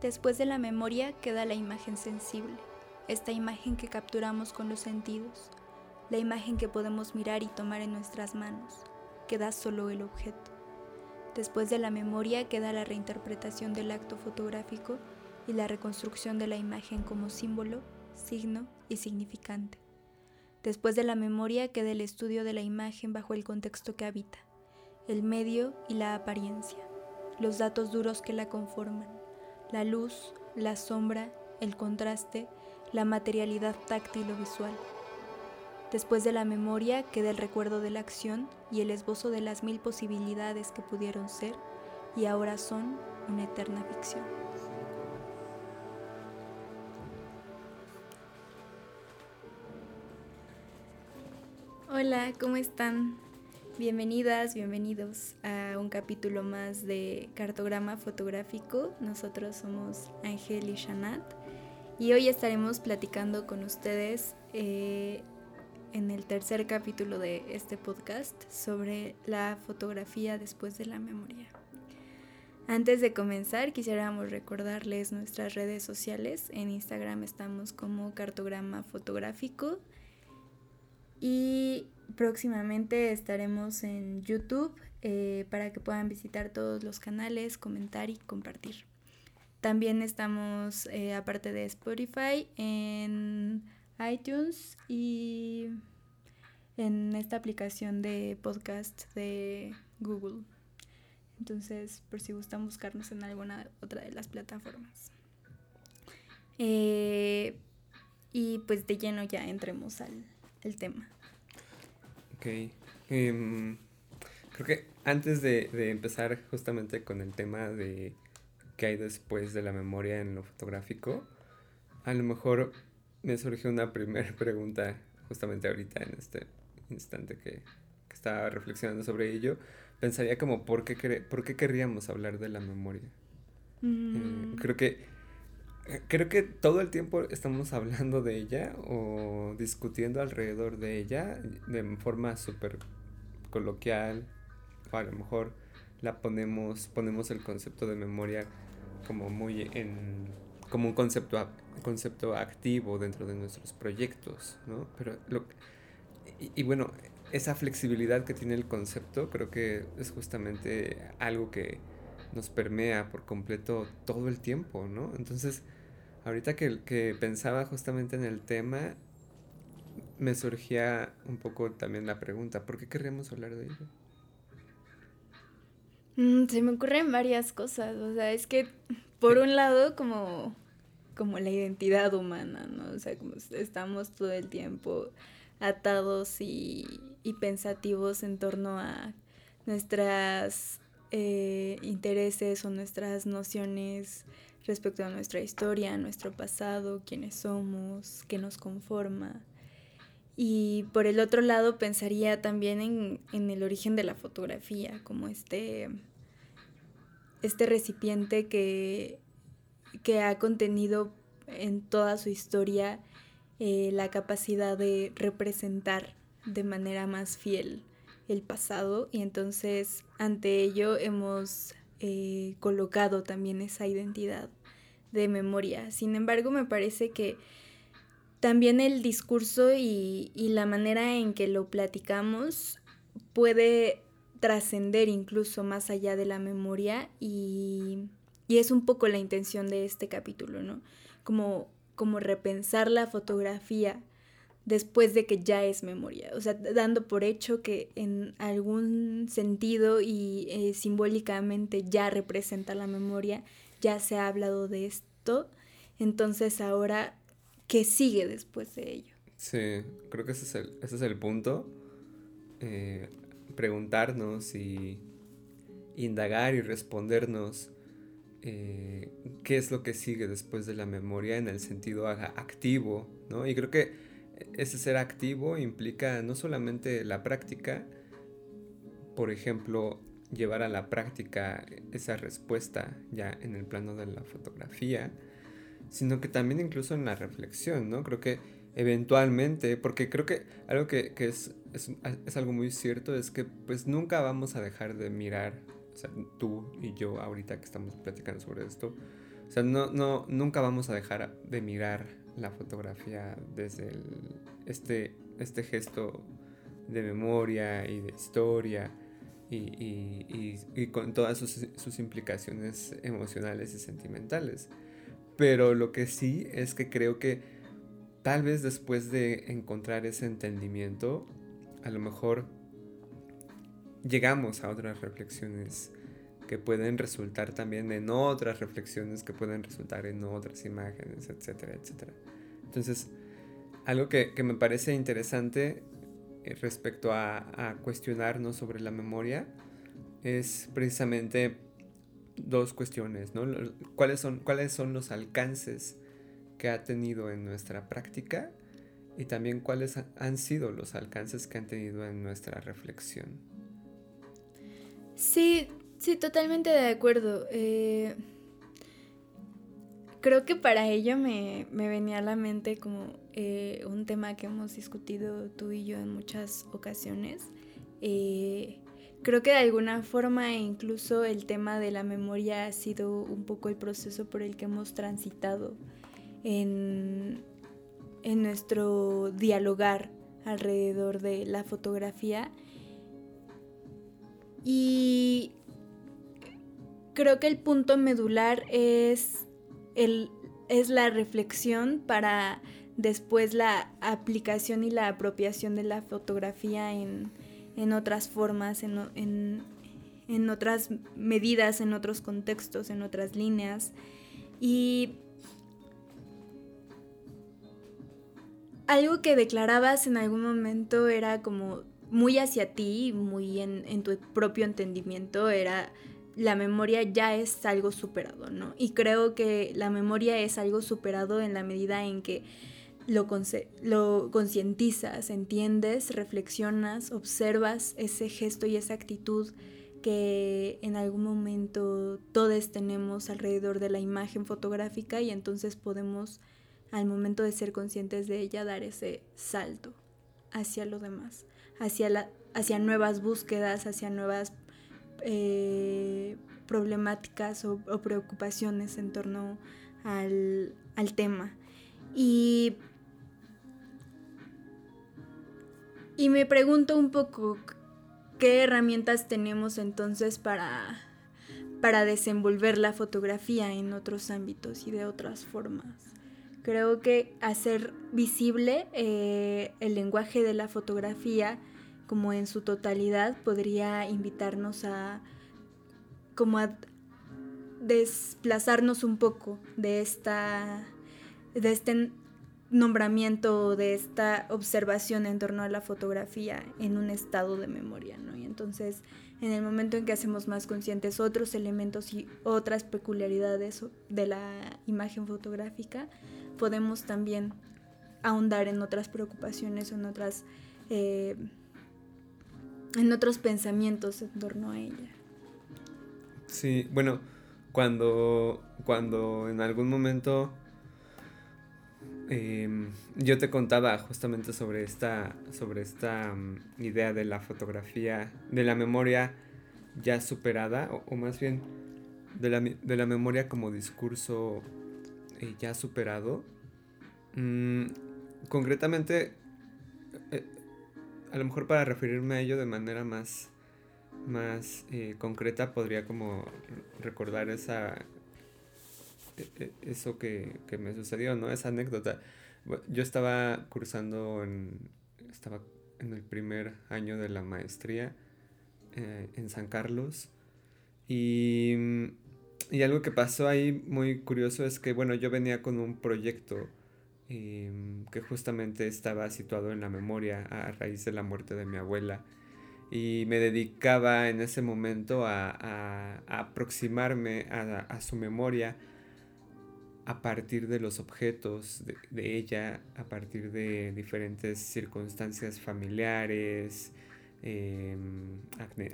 Después de la memoria queda la imagen sensible, esta imagen que capturamos con los sentidos, la imagen que podemos mirar y tomar en nuestras manos, queda solo el objeto. Después de la memoria queda la reinterpretación del acto fotográfico y la reconstrucción de la imagen como símbolo, signo y significante. Después de la memoria queda el estudio de la imagen bajo el contexto que habita, el medio y la apariencia, los datos duros que la conforman la luz, la sombra, el contraste, la materialidad táctil o visual. Después de la memoria queda el recuerdo de la acción y el esbozo de las mil posibilidades que pudieron ser y ahora son una eterna ficción. Hola, ¿cómo están? Bienvenidas, bienvenidos a un capítulo más de Cartograma Fotográfico. Nosotros somos Ángel y Shanat y hoy estaremos platicando con ustedes eh, en el tercer capítulo de este podcast sobre la fotografía después de la memoria. Antes de comenzar, quisiéramos recordarles nuestras redes sociales. En Instagram estamos como Cartograma Fotográfico y próximamente estaremos en YouTube eh, para que puedan visitar todos los canales, comentar y compartir. También estamos, eh, aparte de Spotify, en iTunes y en esta aplicación de podcast de Google. Entonces, por si gustan buscarnos en alguna otra de las plataformas. Eh, y pues de lleno ya entremos al tema. Ok. Em, creo que antes de, empezar justamente con el tema de qué hay después de la memoria en lo fotográfico, a lo mejor me surgió una primera pregunta justamente ahorita en este instante que, estaba reflexionando sobre ello. Pensaría como, ¿por qué, por qué querríamos hablar de la memoria? Mm. Eh, creo que creo que todo el tiempo estamos hablando de ella o discutiendo alrededor de ella de forma súper coloquial o a lo mejor la ponemos ponemos el concepto de memoria como muy en como un concepto concepto activo dentro de nuestros proyectos no pero lo y, y bueno esa flexibilidad que tiene el concepto creo que es justamente algo que nos permea por completo todo el tiempo, ¿no? Entonces, Ahorita que, que pensaba justamente en el tema, me surgía un poco también la pregunta, ¿por qué querríamos hablar de ello? Mm, se me ocurren varias cosas, o sea, es que por un lado como, como la identidad humana, ¿no? O sea, como estamos todo el tiempo atados y, pensativos en torno a nuestras eh, intereses o nuestras nociones respecto a nuestra historia, nuestro pasado, quiénes somos, qué nos conforma. Y por el otro lado pensaría también en, el origen de la fotografía, como este, este recipiente que, que ha contenido en toda su historia eh, la capacidad de representar de manera más fiel el pasado y entonces ante ello hemos eh, colocado también esa identidad de memoria. Sin embargo, me parece que también el discurso y, la manera en que lo platicamos puede trascender incluso más allá de la memoria y, es un poco la intención de este capítulo, ¿no? Como, como repensar la fotografía después de que ya es memoria, o sea, dando por hecho que en algún sentido y eh, simbólicamente ya representa la memoria ya se ha hablado de esto, entonces ahora, ¿qué sigue después de ello? Sí, creo que ese es el, ese es el punto. Eh, preguntarnos y indagar y respondernos eh, qué es lo que sigue después de la memoria en el sentido activo, ¿no? Y creo que ese ser activo implica no solamente la práctica, por ejemplo, llevar a la práctica esa respuesta ya en el plano de la fotografía, sino que también incluso en la reflexión, ¿no? Creo que eventualmente, porque creo que algo que, es, es, algo muy cierto es que pues nunca vamos a dejar de mirar, o sea, tú y yo ahorita que estamos platicando sobre esto, o sea, no, no, nunca vamos a dejar de mirar la fotografía desde este, este gesto de memoria y de historia y, con todas sus, sus, implicaciones emocionales y sentimentales. Pero lo que sí es que creo que tal vez después de encontrar ese entendimiento, a lo mejor llegamos a otras reflexiones que pueden resultar también en otras reflexiones que pueden resultar en otras imágenes, etcétera, etcétera. Entonces, algo que, me parece interesante eh, respecto a, cuestionarnos sobre la memoria es precisamente dos cuestiones, ¿no? ¿Cuáles son, ¿Cuáles son los alcances que ha tenido en nuestra práctica y también cuáles han sido los alcances que han tenido en nuestra reflexión? Sí, sí, totalmente de acuerdo. Eh, creo que para ello me, venía a la mente como eh, un tema que hemos discutido tú y yo en muchas ocasiones. Eh, creo que de alguna forma incluso el tema de la memoria ha sido un poco el proceso por el que hemos transitado en, en nuestro dialogar alrededor de la fotografía. Y creo que el punto medular es es la reflexión para después la aplicación y la apropiación de la fotografía en, otras formas, en, en, otras medidas, en otros contextos, en otras líneas. Y algo que declarabas en algún momento era como muy hacia ti, muy en, en tu propio entendimiento, era la memoria ya es algo superado, ¿no? Y creo que la memoria es algo superado en la medida en que lo, lo concientizas, entiendes, reflexionas, observas ese gesto y esa actitud que en algún momento todos tenemos alrededor de la imagen fotográfica y entonces podemos al momento de ser conscientes de ella dar ese salto hacia lo demás, hacia, hacia nuevas búsquedas, hacia nuevas eh, problemáticas o, preocupaciones en torno al, tema. Y, y me pregunto un poco qué herramientas tenemos entonces para, para desenvolver la fotografía en otros ámbitos y de otras formas. Creo que hacer visible eh, el lenguaje de la fotografía como en su totalidad podría invitarnos a como a desplazarnos un poco de esta de este nombramiento de esta observación en torno a la fotografía en un estado de memoria, ¿no? Y entonces, en el momento en que hacemos más conscientes otros elementos y otras peculiaridades de la imagen fotográfica, podemos también ahondar en otras preocupaciones o en otras eh, en otros pensamientos en torno a ella. Sí, bueno, cuando, cuando en algún momento em, yo te contaba justamente sobre esta, sobre esta mm, idea de la fotografía, de la memoria ya superada, o, más bien de la, memoria como discurso eh, ya superado, mm, concretamente a lo mejor para referirme a ello de manera más, más eh, concreta podría como recordar esa e, e, eso que, me sucedió, ¿no? Esa anécdota. Yo estaba cursando en, estaba en el primer año de la maestría eh, en San Carlos y, y algo que pasó ahí muy curioso es que, bueno, yo venía con un proyecto Em, que justamente estaba situado en la memoria a raíz de la muerte de mi abuela. Y me dedicaba en ese momento a, aproximarme a, su memoria a partir de los objetos de, ella, a partir de diferentes circunstancias familiares, em,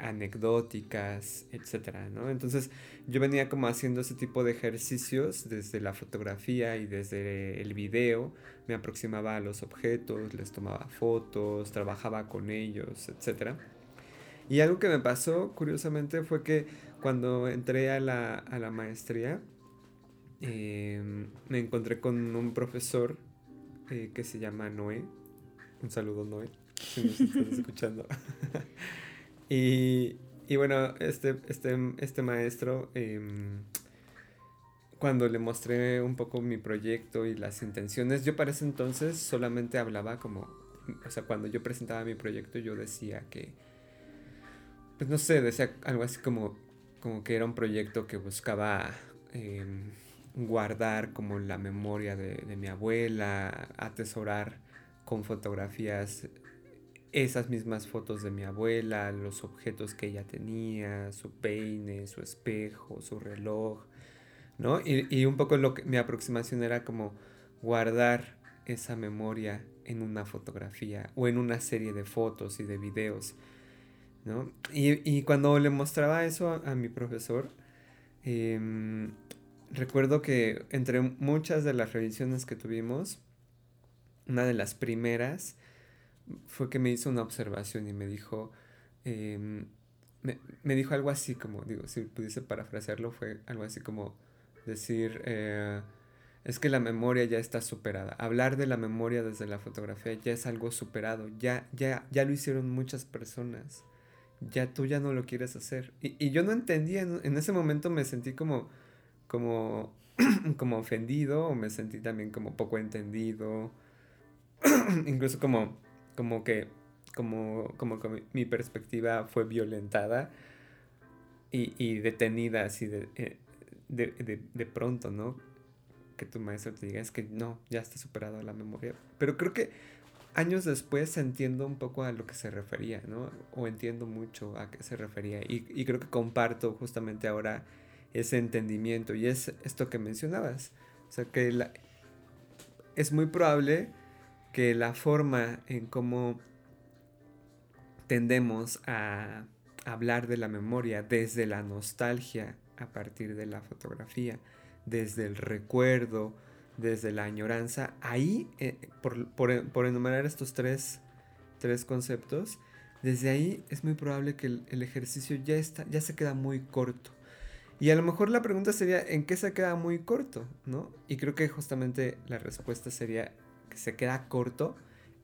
anecdóticas, etcétera, ¿no? Entonces yo venía como haciendo ese tipo de ejercicios desde la fotografía y desde el video, me aproximaba a los objetos, les tomaba fotos, trabajaba con ellos, etcétera. Y algo que me pasó, curiosamente, fue que cuando entré a la, a la maestría, em, me encontré con un profesor eh, que se llama Noé. Un saludo, Noé, si estás escuchando. y, y, bueno, este, este, este maestro, em, cuando le mostré un poco mi proyecto y las intenciones, yo para ese entonces solamente hablaba como, o sea, cuando yo presentaba mi proyecto, yo decía que pues no sé, decía algo así como, como que era un proyecto que buscaba em, guardar como la memoria de, mi abuela, atesorar con fotografías esas mismas fotos de mi abuela, los objetos que ella tenía, su peine, su espejo, su reloj, ¿no? Y, un poco mi aproximación era como guardar esa memoria en una fotografía o en una serie de fotos y de videos ¿no? Y, cuando le mostraba eso a, mi profesor, em, recuerdo que entre muchas de las revisiones que tuvimos, una de las primeras fue que me hizo una observación y me dijo, em, me, dijo algo así como, digo, si pudiese parafrasearlo, fue algo así como decir, eh, es que la memoria ya está superada. Hablar de la memoria desde la fotografía ya es algo superado, ya, ya, ya lo hicieron muchas personas ya tú ya no lo quieres hacer. Y, yo no entendía, en, ese momento me sentí como, como, como ofendido o me sentí también como poco entendido, incluso como, como que, como, como que mi perspectiva fue violentada y, detenida así eh, de, de, de, pronto, ¿no? Que tu maestro te diga, es que no, ya está superado la memoria. Pero creo que años después entiendo un poco a lo que se refería, ¿no? O entiendo mucho a qué se refería. Y, creo que comparto justamente ahora ese entendimiento. Y es esto que mencionabas. O sea, que la, es muy probable que la forma en cómo tendemos a hablar de la memoria desde la nostalgia a partir de la fotografía, desde el recuerdo, desde la añoranza, ahí, eh, por, enumerar estos tres, conceptos, desde ahí es muy probable que el, ejercicio ya, está, ya se queda muy corto. Y a lo mejor la pregunta sería, ¿en qué se queda muy corto? ¿no? Y creo que justamente la respuesta sería se queda corto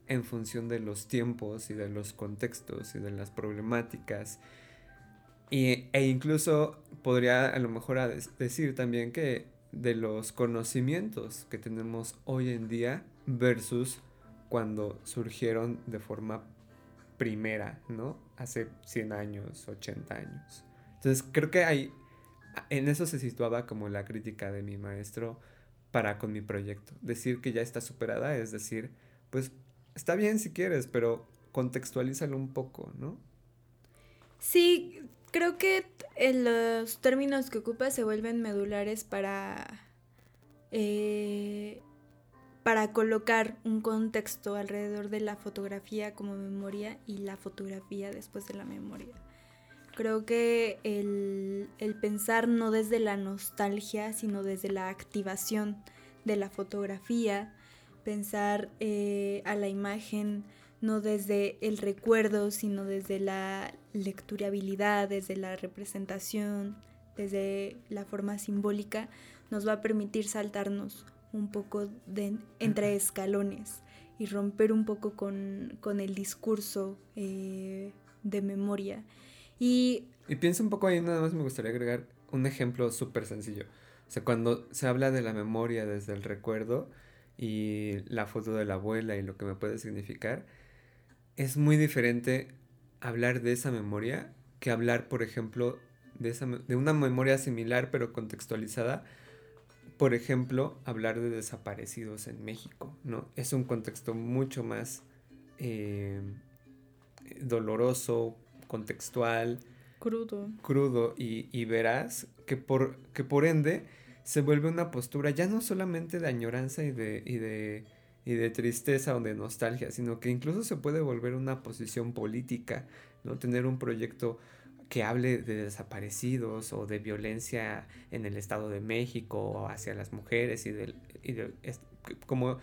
en función de los tiempos y de los contextos y de las problemáticas. Y, e incluso podría a lo mejor decir también que de los conocimientos que tenemos hoy en día versus cuando surgieron de forma primera, ¿no? Hace 100 años, 80 años. Entonces creo que hay, en eso se situaba como la crítica de mi maestro para con mi proyecto. Decir que ya está superada es decir, pues está bien si quieres, pero contextualízalo un poco, ¿no? Sí, creo que los términos que ocupa se vuelven medulares para, eh, para colocar un contexto alrededor de la fotografía como memoria y la fotografía después de la memoria. Creo que el, pensar no desde la nostalgia, sino desde la activación de la fotografía, pensar eh, a la imagen no desde el recuerdo, sino desde la lecturabilidad, desde la representación, desde la forma simbólica, nos va a permitir saltarnos un poco de, entre escalones y romper un poco con, el discurso eh, de memoria. Y, piensa un poco ahí, nada más me gustaría agregar un ejemplo súper sencillo. O sea, cuando se habla de la memoria desde el recuerdo y la foto de la abuela y lo que me puede significar, es muy diferente hablar de esa memoria que hablar, por ejemplo, de, esa, de una memoria similar pero contextualizada. Por ejemplo, hablar de desaparecidos en México, ¿no? Es un contexto mucho más eh, doloroso, contextual. Crudo. Crudo y, y verás que por, que por ende se vuelve una postura ya no solamente de añoranza y de, y de y de tristeza o de nostalgia, sino que incluso se puede volver una posición política, ¿no? Tener un proyecto que hable de desaparecidos o de violencia en el Estado de México o hacia las mujeres y, de, como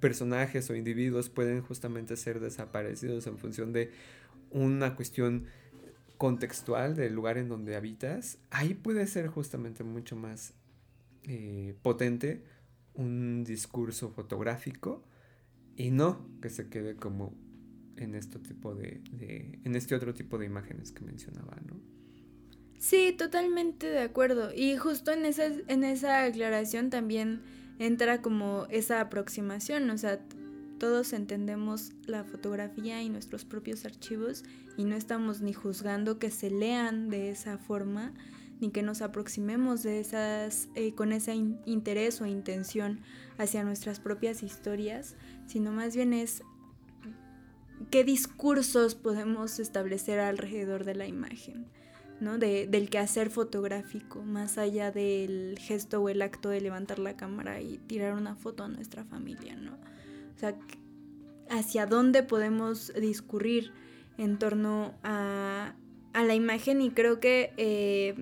personajes o individuos pueden justamente ser desaparecidos en función de una cuestión contextual del lugar en donde habitas, ahí puede ser justamente mucho más eh, potente un discurso fotográfico y no que se quede como en este tipo de, en este otro tipo de imágenes que mencionaba, ¿no? Sí, totalmente de acuerdo. Y justo en esa, en esa aclaración también entra como esa aproximación, o sea, todos entendemos la fotografía y nuestros propios archivos y no estamos ni juzgando que se lean de esa forma, ni que nos aproximemos de esas, eh, con ese interés o intención hacia nuestras propias historias, sino más bien es qué discursos podemos establecer alrededor de la imagen, ¿no? De, del quehacer fotográfico, más allá del gesto o el acto de levantar la cámara y tirar una foto a nuestra familia, ¿no? O sea, hacia dónde podemos discurrir en torno a, a la imagen y creo que eh,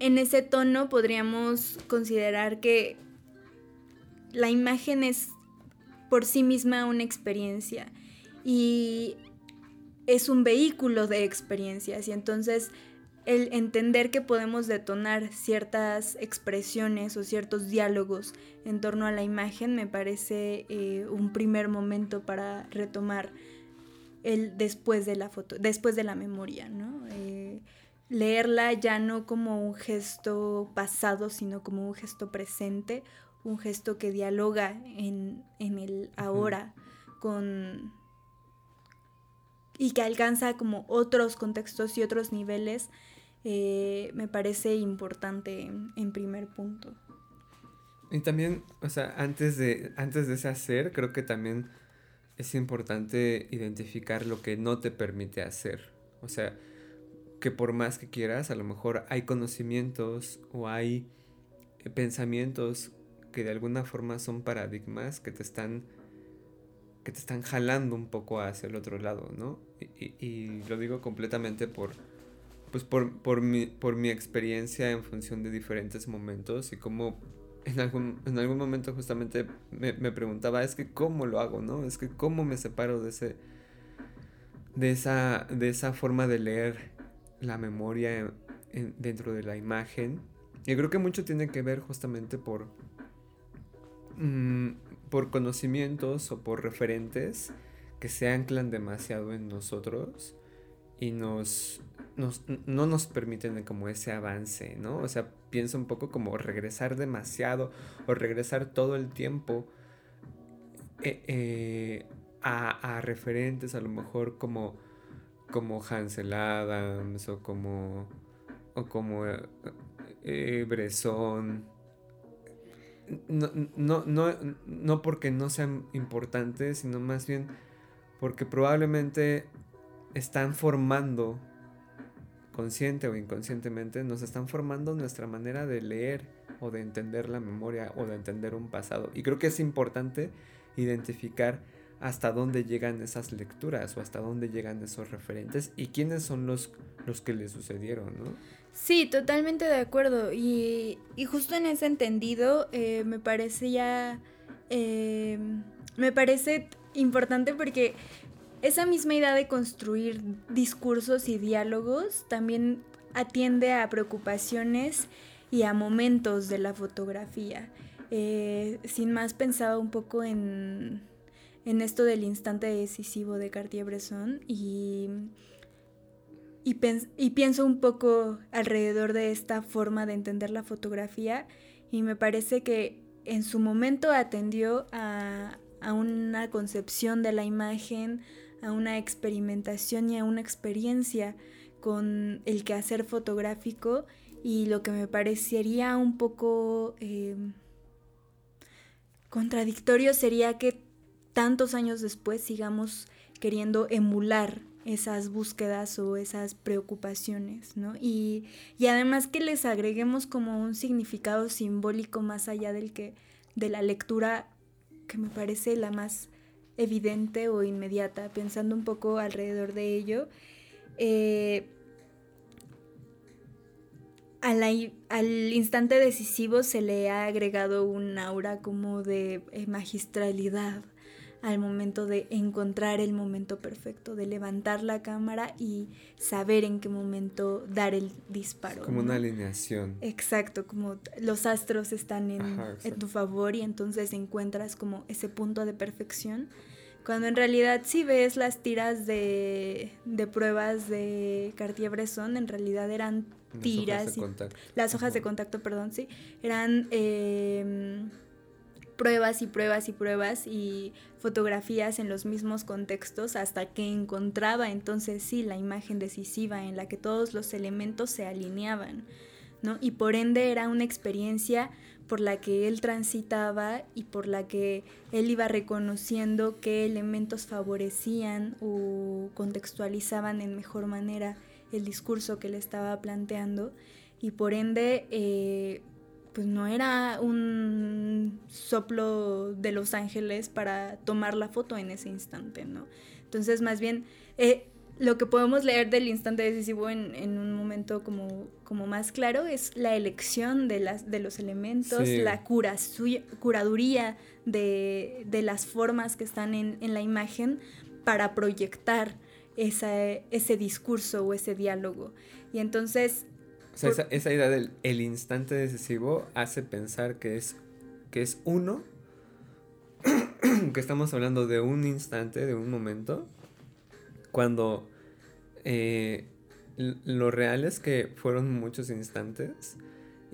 en ese tono podríamos considerar que la imagen es por sí misma una experiencia y es un vehículo de experiencias y entonces el entender que podemos detonar ciertas expresiones o ciertos diálogos en torno a la imagen me parece eh, un primer momento para retomar el después de la foto, después de la memoria, ¿no? Eh, leerla ya no como un gesto pasado, sino como un gesto presente un gesto que dialoga en, el ahora con y que alcanza como otros contextos y otros niveles, eh, me parece importante en, primer punto. Y también, o sea, antes de, antes de ese hacer, creo que también es importante identificar lo que no te permite hacer. O sea, que por más que quieras, a lo mejor hay conocimientos o hay eh, pensamientos que de alguna forma son paradigmas que te están que te están jalando un poco hacia el otro lado, ¿no? Y, lo digo completamente por, pues por, por, mi, por mi experiencia en función de diferentes momentos y cómo en algún, en algún momento justamente me, preguntaba, es que cómo lo hago, ¿no? Es que cómo me separo de ese, de esa, de esa forma de leer la memoria dentro de la imagen. Y creo que mucho tiene que ver justamente por, Mm, por conocimientos o por referentes que se anclan demasiado en nosotros y nos, no nos permiten como ese avance, ¿no? O sea, pienso un poco como regresar demasiado o regresar todo el tiempo eh, eh, a, referentes a lo mejor como, como Hansel Adams o como, o como eh, Bresson no, no, no, no porque no sean importantes, sino más bien porque probablemente están formando, consciente o inconscientemente, nos están formando nuestra manera de leer o de entender la memoria o de entender un pasado. Y creo que es importante identificar hasta dónde llegan esas lecturas o hasta dónde llegan esos referentes y quiénes son los, los que le sucedieron, ¿no? Sí, totalmente de acuerdo. Y, justo en ese entendido eh, me parece ya... Eh, me parece importante porque esa misma idea de construir discursos y diálogos también atiende a preocupaciones y a momentos de la fotografía. Eh, sin más pensaba un poco en, en esto del instante decisivo de Cartier-Bresson y y, pienso un poco alrededor de esta forma de entender la fotografía y me parece que en su momento atendió a, una concepción de la imagen, a una experimentación y a una experiencia con el quehacer fotográfico y lo que me parecería un poco eh, contradictorio sería que tantos años después sigamos queriendo emular esas búsquedas o esas preocupaciones, ¿no? Y, además que les agreguemos como un significado simbólico más allá del que de la lectura que me parece la más evidente o inmediata, pensando un poco alrededor de ello. Eh, al instante decisivo se le ha agregado un aura como de eh, magistralidad al momento de encontrar el momento perfecto, de levantar la cámara y saber en qué momento dar el disparo. Como una alineación. Exacto, como los astros están en, en, tu favor y entonces encuentras como ese punto de perfección. Cuando en realidad si ves las tiras de, de pruebas de Cartier-Bresson, en realidad eran tiras. Las hojas de contacto, perdón, sí. Eran em, pruebas y pruebas y pruebas y fotografías en los mismos contextos hasta que encontraba entonces sí la imagen decisiva en la que todos los elementos se alineaban, ¿no? Y por ende era una experiencia por la que él transitaba y por la que él iba reconociendo qué elementos favorecían o contextualizaban en mejor manera el discurso que le estaba planteando y por ende eh, pues no era un soplo de Los Ángeles para tomar la foto en ese instante, ¿no? Entonces más bien eh, lo que podemos leer del instante decisivo en, en un momento como, como, más claro es la elección de, las, de los elementos, la cura, curaduría de, de, las formas que están en, en la imagen para proyectar ese discurso o ese diálogo. Y entonces... O sea, esa, esa, idea del el instante decisivo hace pensar que es, que es uno, que estamos hablando de un instante, de un momento, cuando eh, lo real es que fueron muchos instantes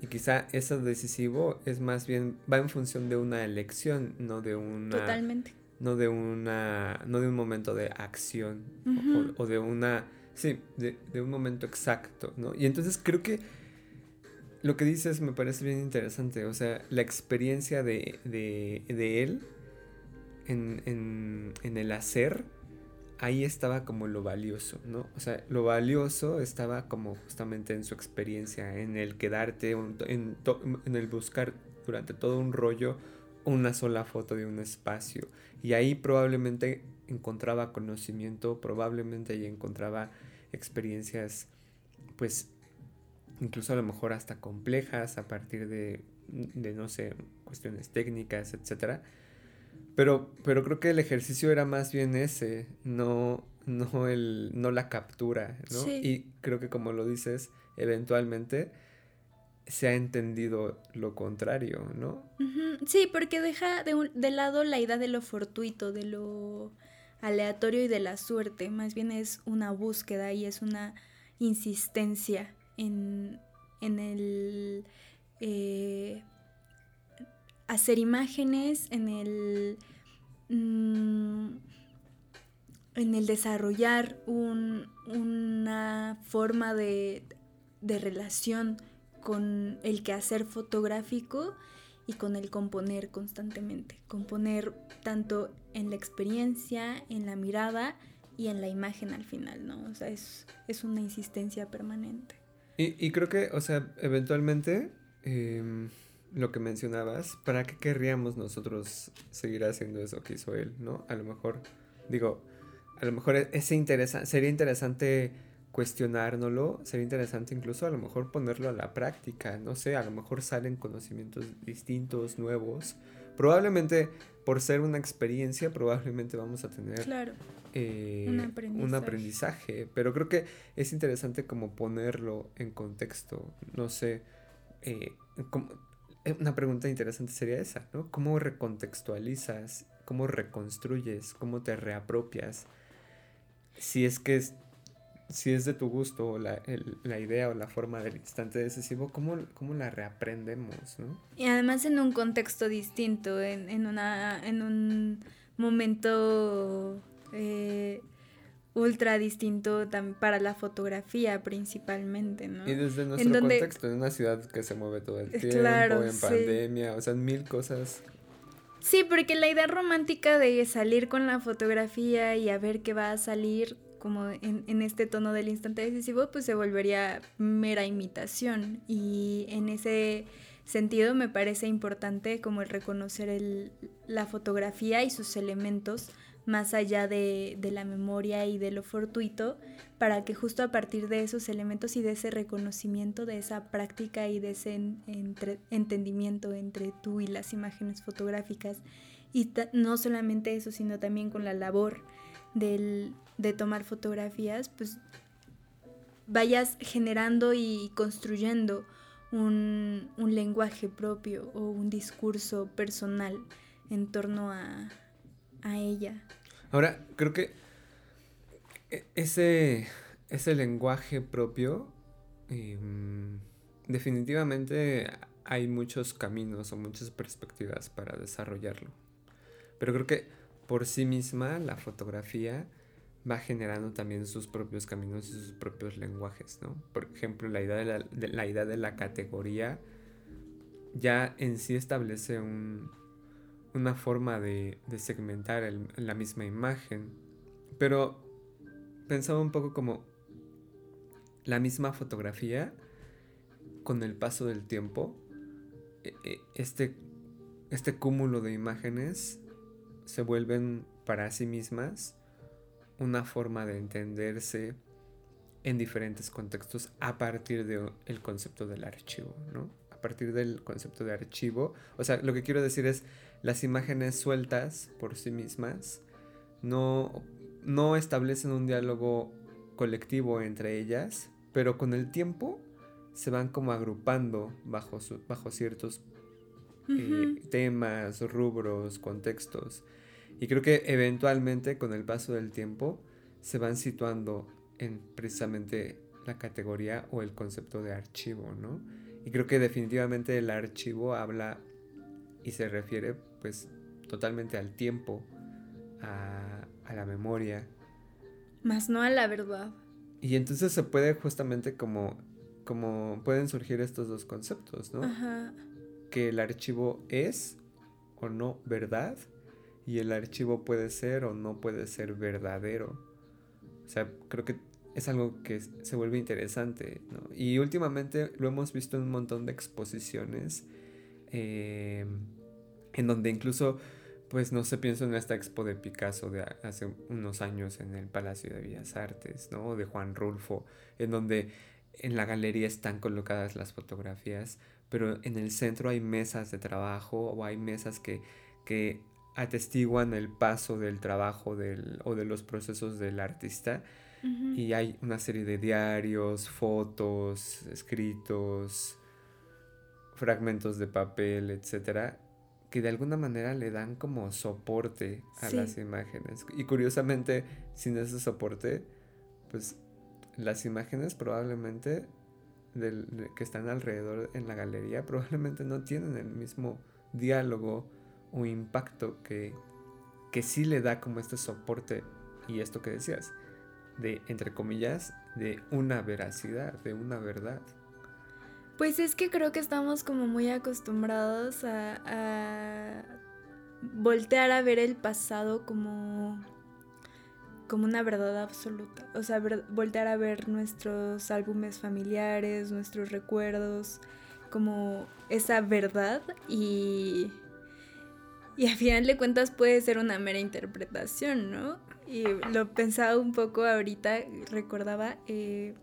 y quizá eso decisivo es más bien, va en función de una elección, no de una... Totalmente. no de una no de un momento de acción o, de una sí de, un momento exacto no y entonces creo que lo que dices me parece bien interesante o sea la experiencia de, de, él en, en, en, el hacer ahí estaba como lo valioso no o sea lo valioso estaba como justamente en su experiencia en el quedarte en, el buscar durante todo un rollo una sola foto de un espacio y ahí probablemente encontraba conocimiento, probablemente ahí encontraba experiencias, pues incluso a lo mejor hasta complejas a partir de, no sé, cuestiones técnicas, etc. Pero, pero creo que el ejercicio era más bien ese, no, no, el, no la captura, ¿no? Y creo que como lo dices, eventualmente se ha entendido lo contrario, ¿no? Sí, porque deja de, de lado la idea de lo fortuito, de lo aleatorio y de la suerte. Más bien es una búsqueda y es una insistencia en, en el eh, hacer imágenes, en el, mm, en el desarrollar un, una forma de, de relación con el quehacer fotográfico y con el componer constantemente. Componer tanto en la experiencia, en la mirada y en la imagen al final, ¿no? O sea, es, es una insistencia permanente. Y, y, creo que, o sea, eventualmente, em, lo que mencionabas, ¿para qué querríamos nosotros seguir haciendo eso que hizo él, ¿no? A lo mejor, digo, a lo mejor e-, ese interesa sería interesante cuestionárnoslo, sería interesante incluso a lo mejor ponerlo a la práctica, no sé, a lo mejor salen conocimientos distintos, nuevos. Probablemente por ser una experiencia, probablemente vamos a tener eh, un, aprendizaje. pero creo que es interesante como ponerlo en contexto, no sé, eh, eh, una pregunta interesante sería esa, ¿no? ¿Cómo recontextualizas? ¿Cómo reconstruyes? ¿Cómo te reapropias? Si es que es si es de tu gusto la, la idea o la forma del instante decisivo, ¿cómo, ¿cómo, la reaprendemos? ¿no? Y además en un contexto distinto, en, en, una, en un momento eh, ultra distinto para la fotografía principalmente, ¿no? Y desde nuestro contexto, en una ciudad que se mueve todo el tiempo, en pandemia, o sea, en mil cosas. Sí, porque la idea romántica de salir con la fotografía y a ver qué va a salir como en, este tono del instante decisivo, pues se volvería mera imitación. Y en ese sentido me parece importante como el reconocer el, la fotografía y sus elementos más allá de, la memoria y de lo fortuito, para que justo a partir de esos elementos y de ese reconocimiento, de esa práctica y de ese entendimiento entre tú y las imágenes fotográficas, y no solamente eso, sino también con la labor de tomar fotografías, pues vayas generando y construyendo un, un lenguaje propio o un discurso personal en torno a, a ella. Ahora, creo que e, ese, ese lenguaje propio, em, definitivamente hay muchos caminos o muchas perspectivas para desarrollarlo. Pero creo que por sí misma la fotografía va generando también sus propios caminos y sus propios lenguajes, ¿no? Por ejemplo, la idea de la, la idea de la categoría ya en sí establece un, una forma de, segmentar la misma imagen. Pero pensaba un poco como la misma fotografía con el paso del tiempo. E, e, este, este cúmulo de imágenes se vuelven para sí mismas una forma de entenderse en diferentes contextos a partir del concepto del archivo, ¿no? A partir del concepto de archivo. O sea, lo que quiero decir es, las imágenes sueltas por sí mismas no, no establecen un diálogo colectivo entre ellas, pero con el tiempo se van como agrupando bajo, bajo ciertos eh, temas, rubros, contextos. Y creo que eventualmente con el paso del tiempo se van situando en precisamente la categoría o el concepto de archivo, ¿no? Y creo que definitivamente el archivo habla y se refiere pues totalmente al tiempo, a, la memoria. Más no a la verdad. Y entonces se puede justamente como, como pueden surgir estos dos conceptos, ¿no? Que el archivo es o no verdad y el archivo puede ser o no puede ser verdadero. O sea, creo que es algo que se vuelve interesante, ¿no? Y últimamente lo hemos visto en un montón de exposiciones. Eh, en donde incluso, pues no sé, pienso en esta expo de Picasso de hace unos años en el Palacio de Bellas Artes, ¿no? De Juan Rulfo, en donde en la galería están colocadas las fotografías, pero en el centro hay mesas de trabajo o hay mesas que, que atestiguan el paso del trabajo del, o de los procesos del artista. Y hay una serie de diarios, fotos, escritos, fragmentos de papel, etcétera, que de alguna manera le dan como soporte a las imágenes. Y curiosamente, sin ese soporte, pues las imágenes probablemente del, que están alrededor en la galería probablemente no tienen el mismo diálogo o impacto que, que sí le da como este soporte y esto que decías, de, entre comillas, de una veracidad, de una verdad. Pues es que creo que estamos como muy acostumbrados a, voltear a ver el pasado como, como una verdad absoluta. O sea, voltear a ver nuestros álbumes familiares, nuestros recuerdos, como esa verdad y, y a final de cuentas puede ser una mera interpretación, ¿no? Y lo pensaba un poco ahorita, recordaba... Eh,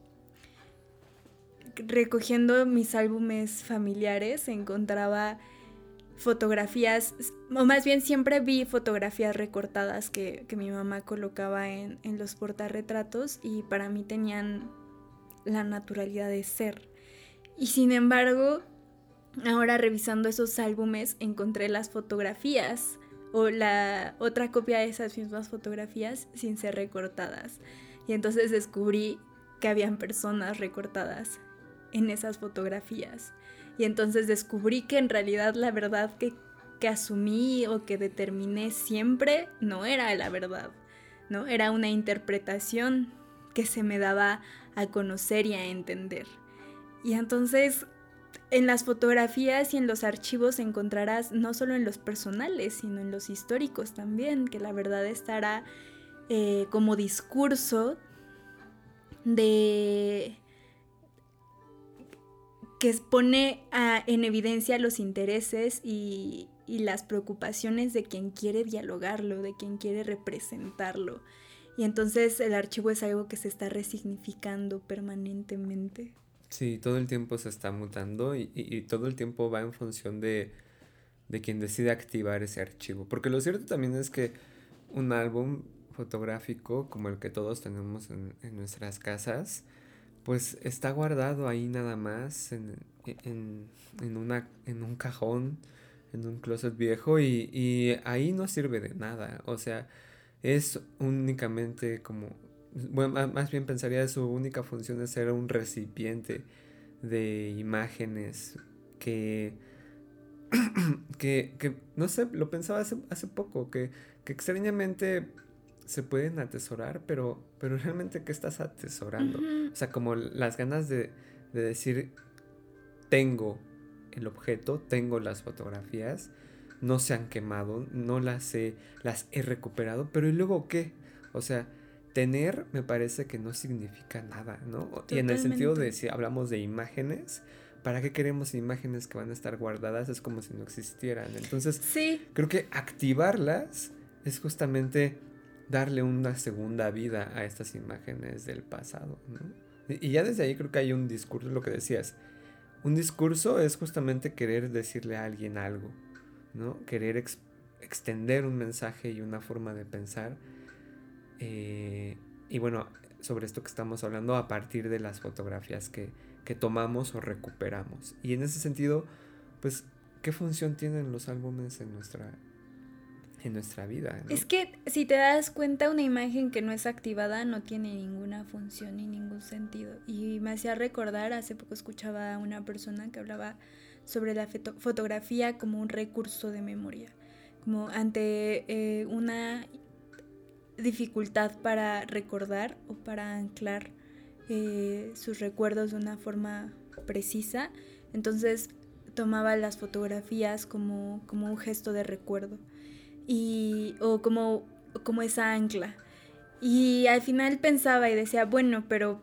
recogiendo mis álbumes familiares encontraba fotografías, o más bien siempre vi fotografías recortadas que, mi mamá colocaba en, en los portarretratos y para mí tenían la naturalidad de ser. Y sin embargo, ahora revisando esos álbumes encontré las fotografías o la otra copia de esas mismas fotografías sin ser recortadas. Y entonces descubrí que habían personas recortadas en esas fotografías. Y entonces descubrí que en realidad la verdad que, que asumí o que determiné siempre no era la verdad, ¿no? Era una interpretación que se me daba a conocer y a entender. Y entonces en las fotografías y en los archivos encontrarás no solo en los personales, sino en los históricos también, que la verdad estará eh, como discurso de que pone en evidencia los intereses y, y las preocupaciones de quien quiere dialogarlo, de quien quiere representarlo. Y entonces el archivo es algo que se está resignificando permanentemente. Sí, todo el tiempo se está mutando y, y, todo el tiempo va en función de, de, quien decide activar ese archivo. Porque lo cierto también es que un álbum fotográfico como el que todos tenemos en, en nuestras casas, pues está guardado ahí nada más en, en, en, una, en un cajón en un closet viejo y, y ahí no sirve de nada. O sea, es únicamente como, bueno, más bien pensaría su única función es ser un recipiente de imágenes que, que, que no sé, lo pensaba hace, hace poco, que, que extrañamente se pueden atesorar, pero, pero realmente ¿qué estás atesorando? O sea, como las ganas de, de decir, tengo el objeto, tengo las fotografías, no se han quemado, no las he, las he recuperado, pero ¿y luego qué? O sea, tener me parece que no significa nada, ¿no? Y en el sentido de si hablamos de imágenes, ¿para qué queremos imágenes que van a estar guardadas? Es como si no existieran. Entonces, sí. creo que activarlas es justamente darle una segunda vida a estas imágenes del pasado, ¿no? Y ya desde ahí creo que hay un discurso, lo que decías, un discurso es justamente querer decirle a alguien algo, ¿no? Querer extender un mensaje y una forma de pensar. Eh, y bueno, sobre esto que estamos hablando a partir de las fotografías que, que tomamos o recuperamos. Y en ese sentido, pues, ¿qué función tienen los álbumes en nuestra, en nuestra vida. Es que si te das cuenta, una imagen que no es activada no tiene ninguna función ni ningún sentido. Y me hacía recordar, hace poco escuchaba a una persona que hablaba sobre la fotografía como un recurso de memoria, como ante eh, una dificultad para recordar o para anclar eh, sus recuerdos de una forma precisa, entonces tomaba las fotografías como, como un gesto de recuerdo y, o como, como esa ancla. Y al final pensaba y decía, bueno, pero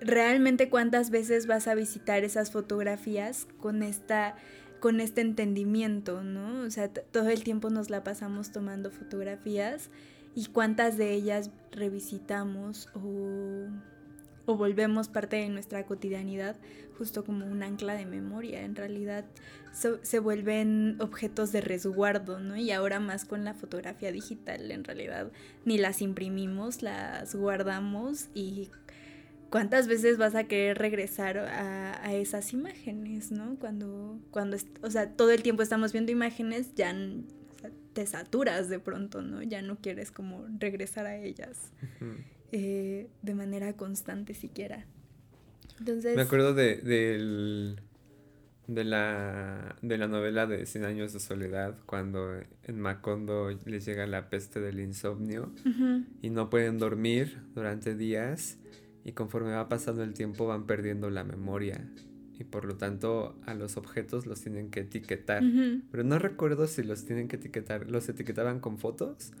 realmente cuántas veces vas a visitar esas fotografías con esta con este entendimiento, ¿no? O sea, todo el tiempo nos la pasamos tomando fotografías y cuántas de ellas revisitamos o o volvemos parte de nuestra cotidianidad justo como un ancla de memoria. En realidad se vuelven objetos de resguardo, ¿no? Y ahora más con la fotografía digital, en realidad ni las imprimimos, las guardamos y cuántas veces vas a querer regresar a, esas imágenes, ¿no? Cuando, cuando, o sea, todo el tiempo estamos viendo imágenes, ya te saturas de pronto, ¿no? Ya no quieres como regresar a ellas. Eh, de manera constante siquiera. Entonces... Me acuerdo de, de, de, la, de la novela de Cien años de soledad, cuando en Macondo les llega la peste del insomnio y no pueden dormir durante días y conforme va pasando el tiempo van perdiendo la memoria y por lo tanto a los objetos los tienen que etiquetar. Pero no recuerdo si los tienen que etiquetar, los etiquetaban con fotos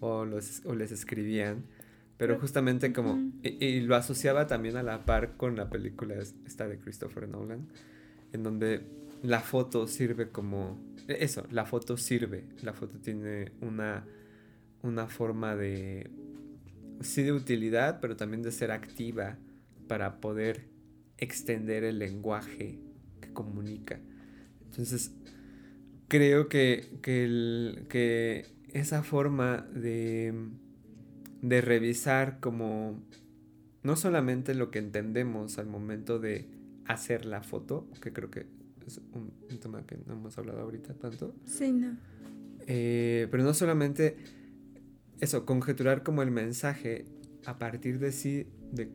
o, los, o les escribían. Pero justamente como, y, lo asociaba también a la par con la película esta de Christopher Nolan, en donde la foto sirve como, e, eso, la foto sirve, la foto tiene una, una forma de, sí de utilidad, pero también de ser activa para poder extender el lenguaje que comunica. Entonces, creo que, que, que esa forma de de revisar como no solamente lo que entendemos al momento de hacer la foto, que creo que es un, tema que no hemos hablado ahorita tanto. Sí, no. Eh, pero no solamente eso, conjeturar como el mensaje a partir de sí, de,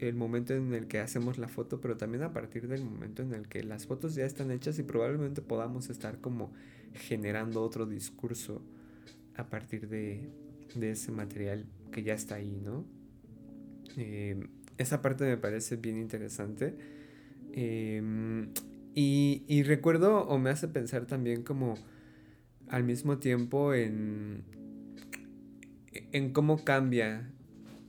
el momento en el que hacemos la foto, pero también a partir del momento en el que las fotos ya están hechas y probablemente podamos estar como generando otro discurso a partir de, de ese material que ya está ahí, ¿no? Eh, esa parte me parece bien interesante. Em, y, recuerdo o me hace pensar también como al mismo tiempo en, en cómo cambia,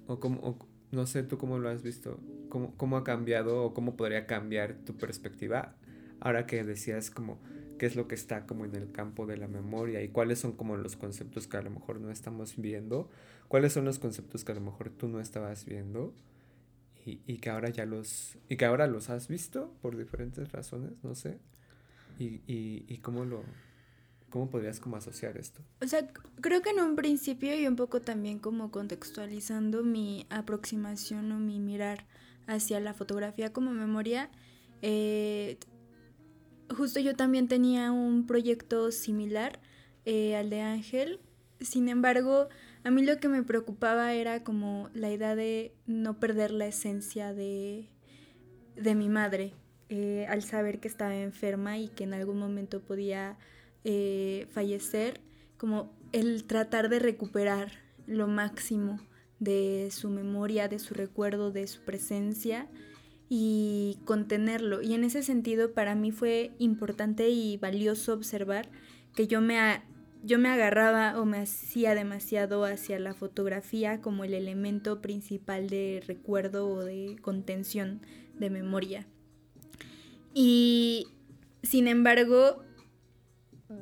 o, como, no sé tú cómo lo has visto, cómo, cómo ha cambiado o cómo podría cambiar tu perspectiva ahora que decías como qué es lo que está como en el campo de la memoria y cuáles son como los conceptos que a lo mejor no estamos viendo, cuáles son los conceptos que a lo mejor tú no estabas viendo y, y que ahora ya los y que ahora los has visto por diferentes razones, no sé. Y, y, y cómo lo cómo podrías como asociar esto. O sea, creo que en un principio y un poco también como contextualizando mi aproximación o mi mirar hacia la fotografía como memoria, eh, justo yo también tenía un proyecto similar eh, al de Ángel. Sin embargo, a mí lo que me preocupaba era como la idea de no perder la esencia de, de mi madre, eh, al saber que estaba enferma y que en algún momento podía eh, fallecer, como el tratar de recuperar lo máximo de su memoria, de su recuerdo, de su presencia y contenerlo. Y en ese sentido para mí fue importante y valioso observar que yo me, yo me agarraba o me hacía demasiado hacia la fotografía como el elemento principal de recuerdo o de contención de memoria. Y sin embargo,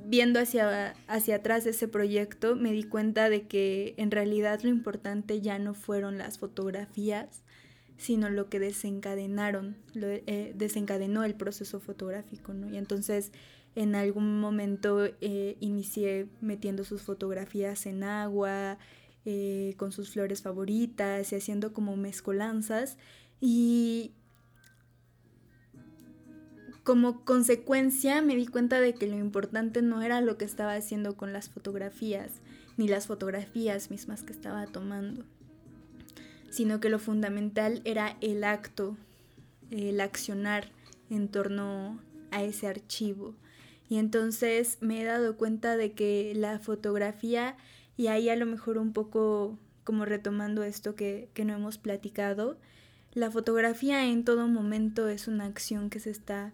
viendo hacia, hacia atrás ese proyecto, me di cuenta de que en realidad lo importante ya no fueron las fotografías, sino lo que desencadenaron, lo, eh, desencadenó el proceso fotográfico. Y entonces en algún momento eh, inicié metiendo sus fotografías en agua, eh, con sus flores favoritas y haciendo como mezcolanzas y como consecuencia me di cuenta de que lo importante no era lo que estaba haciendo con las fotografías, ni las fotografías mismas que estaba tomando sino que lo fundamental era el acto, el accionar en torno a ese archivo. Y entonces me he dado cuenta de que la fotografía, y ahí a lo mejor un poco como retomando esto que, no hemos platicado, la fotografía en todo momento es una acción que se está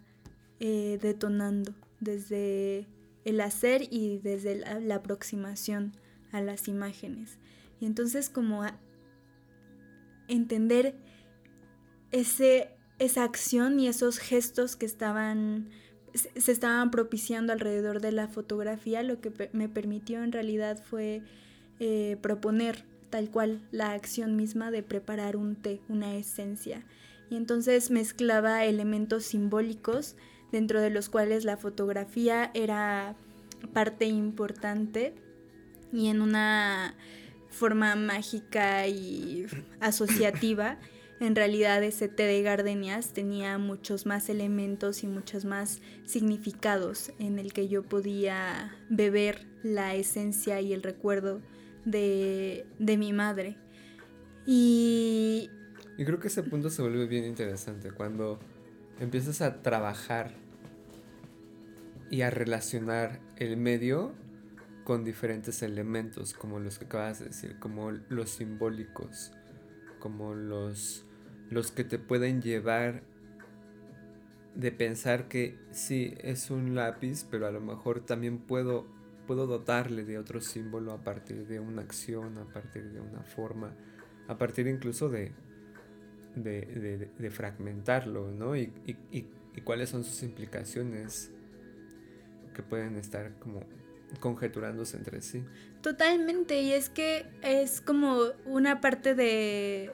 eh, detonando desde el hacer y desde la, aproximación a las imágenes. Y entonces como entender ese, esa acción y esos gestos que estaban se estaban propiciando alrededor de la fotografía, lo que me permitió en realidad fue eh, proponer tal cual la acción misma de preparar un té, una esencia. Y entonces mezclaba elementos simbólicos dentro de los cuales la fotografía era parte importante y en una forma mágica y asociativa, en realidad ese té de gardenias tenía muchos más elementos y muchos más significados en el que yo podía beber la esencia y el recuerdo de, de mi madre. Y... Y creo que ese punto se vuelve bien interesante cuando empiezas a trabajar y a relacionar el medio con diferentes elementos, como los que acabas de decir, como los simbólicos, como los, los que te pueden llevar de pensar que sí, es un lápiz, pero a lo mejor también puedo, puedo dotarle de otro símbolo a partir de una acción, a partir de una forma, a partir incluso de, de, fragmentarlo, ¿no? y cuáles son sus implicaciones que pueden estar como conjeturándose entre sí. Totalmente, y es que es como una parte de,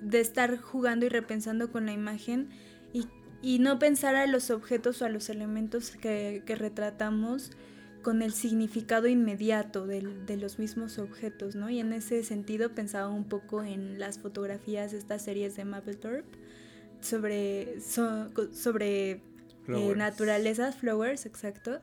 de estar jugando y repensando con la imagen y, y, no pensar a los objetos o a los elementos que, que retratamos con el significado inmediato de, de, los mismos objetos, ¿no? Y en ese sentido pensaba un poco en las fotografías de estas series de Mapplethorpe sobre, sobre eh, naturalezas, flowers, exacto,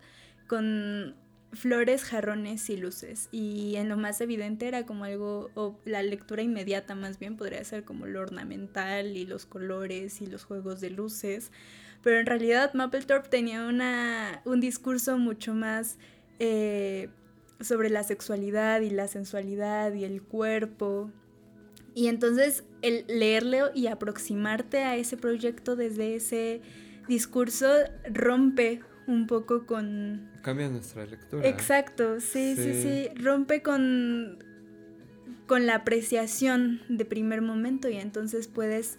con flores, jarrones y luces. Y en lo más evidente era como algo, o la lectura inmediata más bien podría ser como lo ornamental y los colores y los juegos de luces. Pero en realidad Mapplethorpe tenía una, un discurso mucho más eh, sobre la sexualidad y la sensualidad y el cuerpo. Y entonces el leerlo y aproximarte a ese proyecto desde ese discurso rompe un poco con... Cambia nuestra lectura. Exacto, sí, sí, sí, rompe con, con la apreciación de primer momento y entonces puedes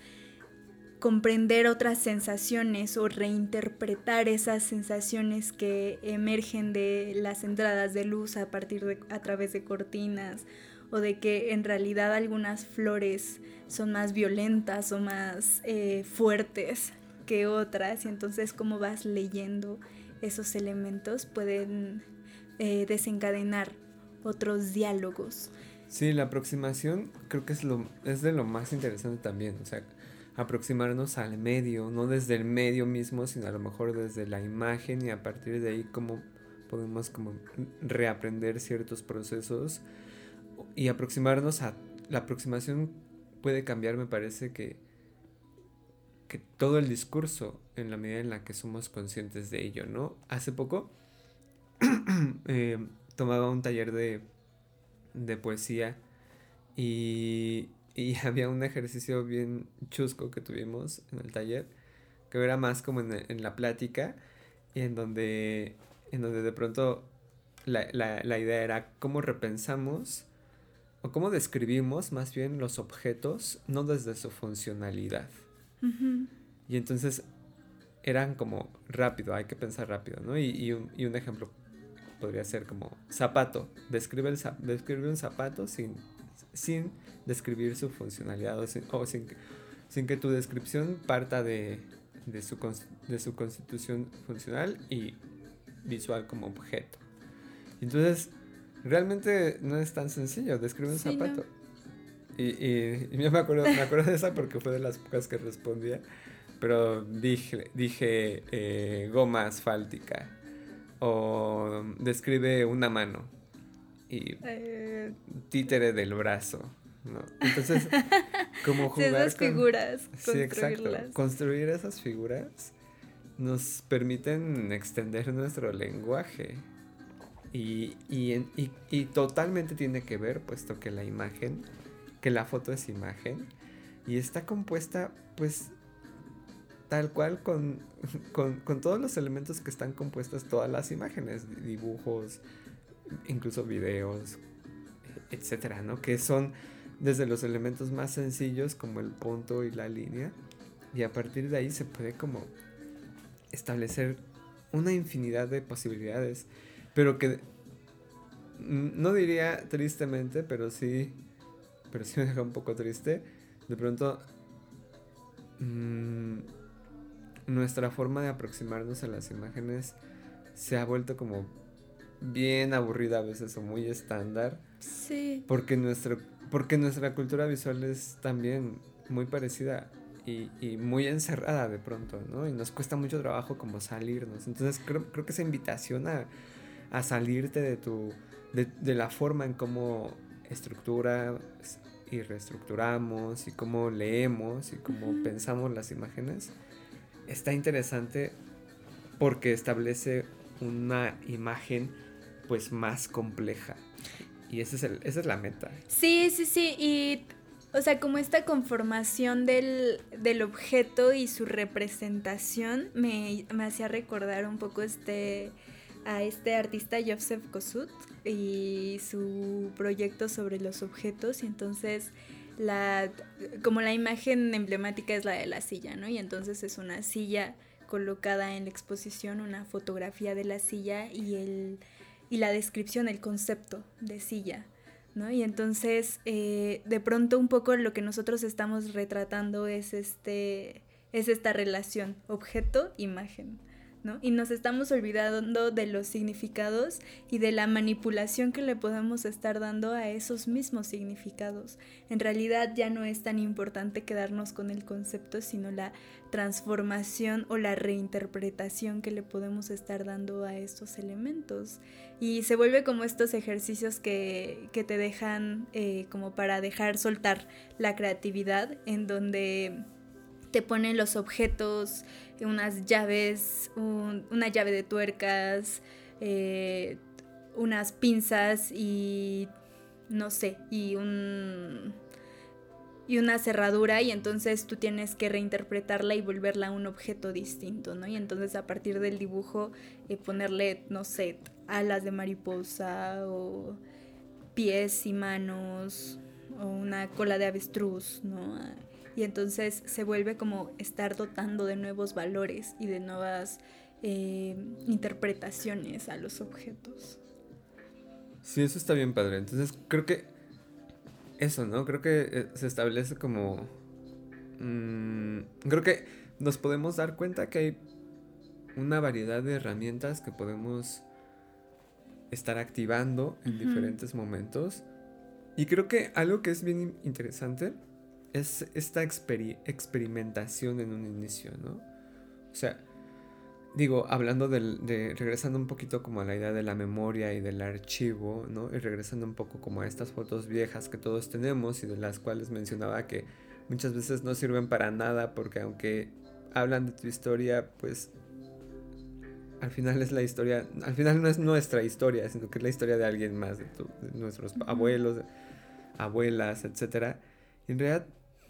comprender otras sensaciones o reinterpretar esas sensaciones que emergen de las entradas de luz a partir de a través de cortinas o de que en realidad algunas flores son más violentas o más eh, fuertes que otras y entonces como vas leyendo esos elementos pueden eh, desencadenar otros diálogos. Sí, la aproximación creo que es, lo, es de lo más interesante también, o sea, aproximarnos al medio, no desde el medio mismo, sino a lo mejor desde la imagen y a partir de ahí cómo podemos como reaprender ciertos procesos y aproximarnos a la aproximación puede cambiar, me parece que todo el discurso en la medida en la que somos conscientes de ello, ¿no? Hace poco eh, tomaba un taller de, de poesía y y había un ejercicio bien chusco que tuvimos en el taller, que era más como en, la plática, y en donde, en donde de pronto la, idea era cómo repensamos o cómo describimos más bien los objetos, no desde su funcionalidad. Y entonces eran como rápido, hay que pensar rápido, ¿no? Y, un, y un, ejemplo podría ser como zapato, describe, el, describe un zapato sin, sin describir su funcionalidad o sin, sin, que tu descripción parta de, de, su, de su constitución funcional y visual como objeto. Entonces, realmente no es tan sencillo, describe un zapato. Y, y, yo me acuerdo, me acuerdo de esa porque fue de las pocas que respondía, pero dije, dije eh, goma asfáltica o describe una mano y eh. títere del brazo ¿no? Entonces, como jugar esas figuras, sí, exacto. Construir esas figuras nos permiten extender nuestro lenguaje. Y, y, y, totalmente tiene que ver, puesto que la imagen, que la foto es imagen, y está compuesta, pues, tal cual con, con, con todos los elementos que están compuestas todas las imágenes, dibujos, incluso videos, etcétera, ¿no? Que son desde los elementos más sencillos como el punto y la línea y a partir de ahí se puede como establecer una infinidad de posibilidades pero que no diría tristemente pero sí pero sí me deja un poco triste de pronto mm, nuestra forma de aproximarnos a las imágenes se ha vuelto como bien aburrida a veces o muy estándar. Sí. Porque nuestro porque nuestra cultura visual es también muy parecida y, y, muy encerrada de pronto, ¿no? Y nos cuesta mucho trabajo como salirnos. Entonces creo, creo que esa invitación a, a salirte de tu, de, de, la forma en cómo estructura y reestructuramos y cómo leemos y cómo pensamos las imágenes, está interesante porque establece una imagen pues más compleja y ese es el, esa es la meta. Sí, sí, sí. Y, o sea, como esta conformación del, objeto y su representación me, hacía recordar un poco este a este artista Joseph Kossuth y su proyecto sobre los objetos y entonces la como la imagen emblemática es la de la silla, ¿no? Y entonces es una silla colocada en la exposición, una fotografía de la silla y el y la descripción, el concepto de silla. ¿no? Y entonces, eh, de pronto un poco lo que nosotros estamos retratando es, este, es esta relación Y nos estamos olvidando de los significados y de la manipulación que le podemos estar dando a esos mismos significados. En realidad ya no es tan importante quedarnos con el concepto, sino la transformación o la reinterpretación que le podemos estar dando a estos elementos. Y se vuelve como estos ejercicios que, te dejan eh, como para dejar soltar la creatividad, en donde te ponen los objetos, unas llaves, una llave de tuercas, eh, unas pinzas y no sé, y un y una cerradura y entonces tú tienes que reinterpretarla y volverla a un objeto distinto, ¿no? Y entonces a partir del dibujo eh, ponerle, no sé, alas de mariposa o pies y manos o una cola de avestruz, ¿no? Y entonces se vuelve como estar dotando de nuevos valores y de nuevas eh, interpretaciones a los objetos. Sí, eso está bien padre. Entonces creo que eso, ¿no? Creo que eh, se establece como... Mm, creo que nos podemos dar cuenta que hay una variedad de herramientas que podemos estar activando en diferentes momentos. Y creo que algo que es bien interesante es esta experimentación en un inicio, ¿no? O sea, digo, hablando de, regresando un poquito como a la idea de la memoria y del archivo, ¿no? Y regresando un poco como a estas fotos viejas que todos tenemos y de las cuales mencionaba que muchas veces no sirven para nada porque aunque hablan de tu historia, pues al final es la historia, al final no es nuestra historia, sino que es la historia de alguien más, de, nuestros abuelos, abuelas, etc. en realidad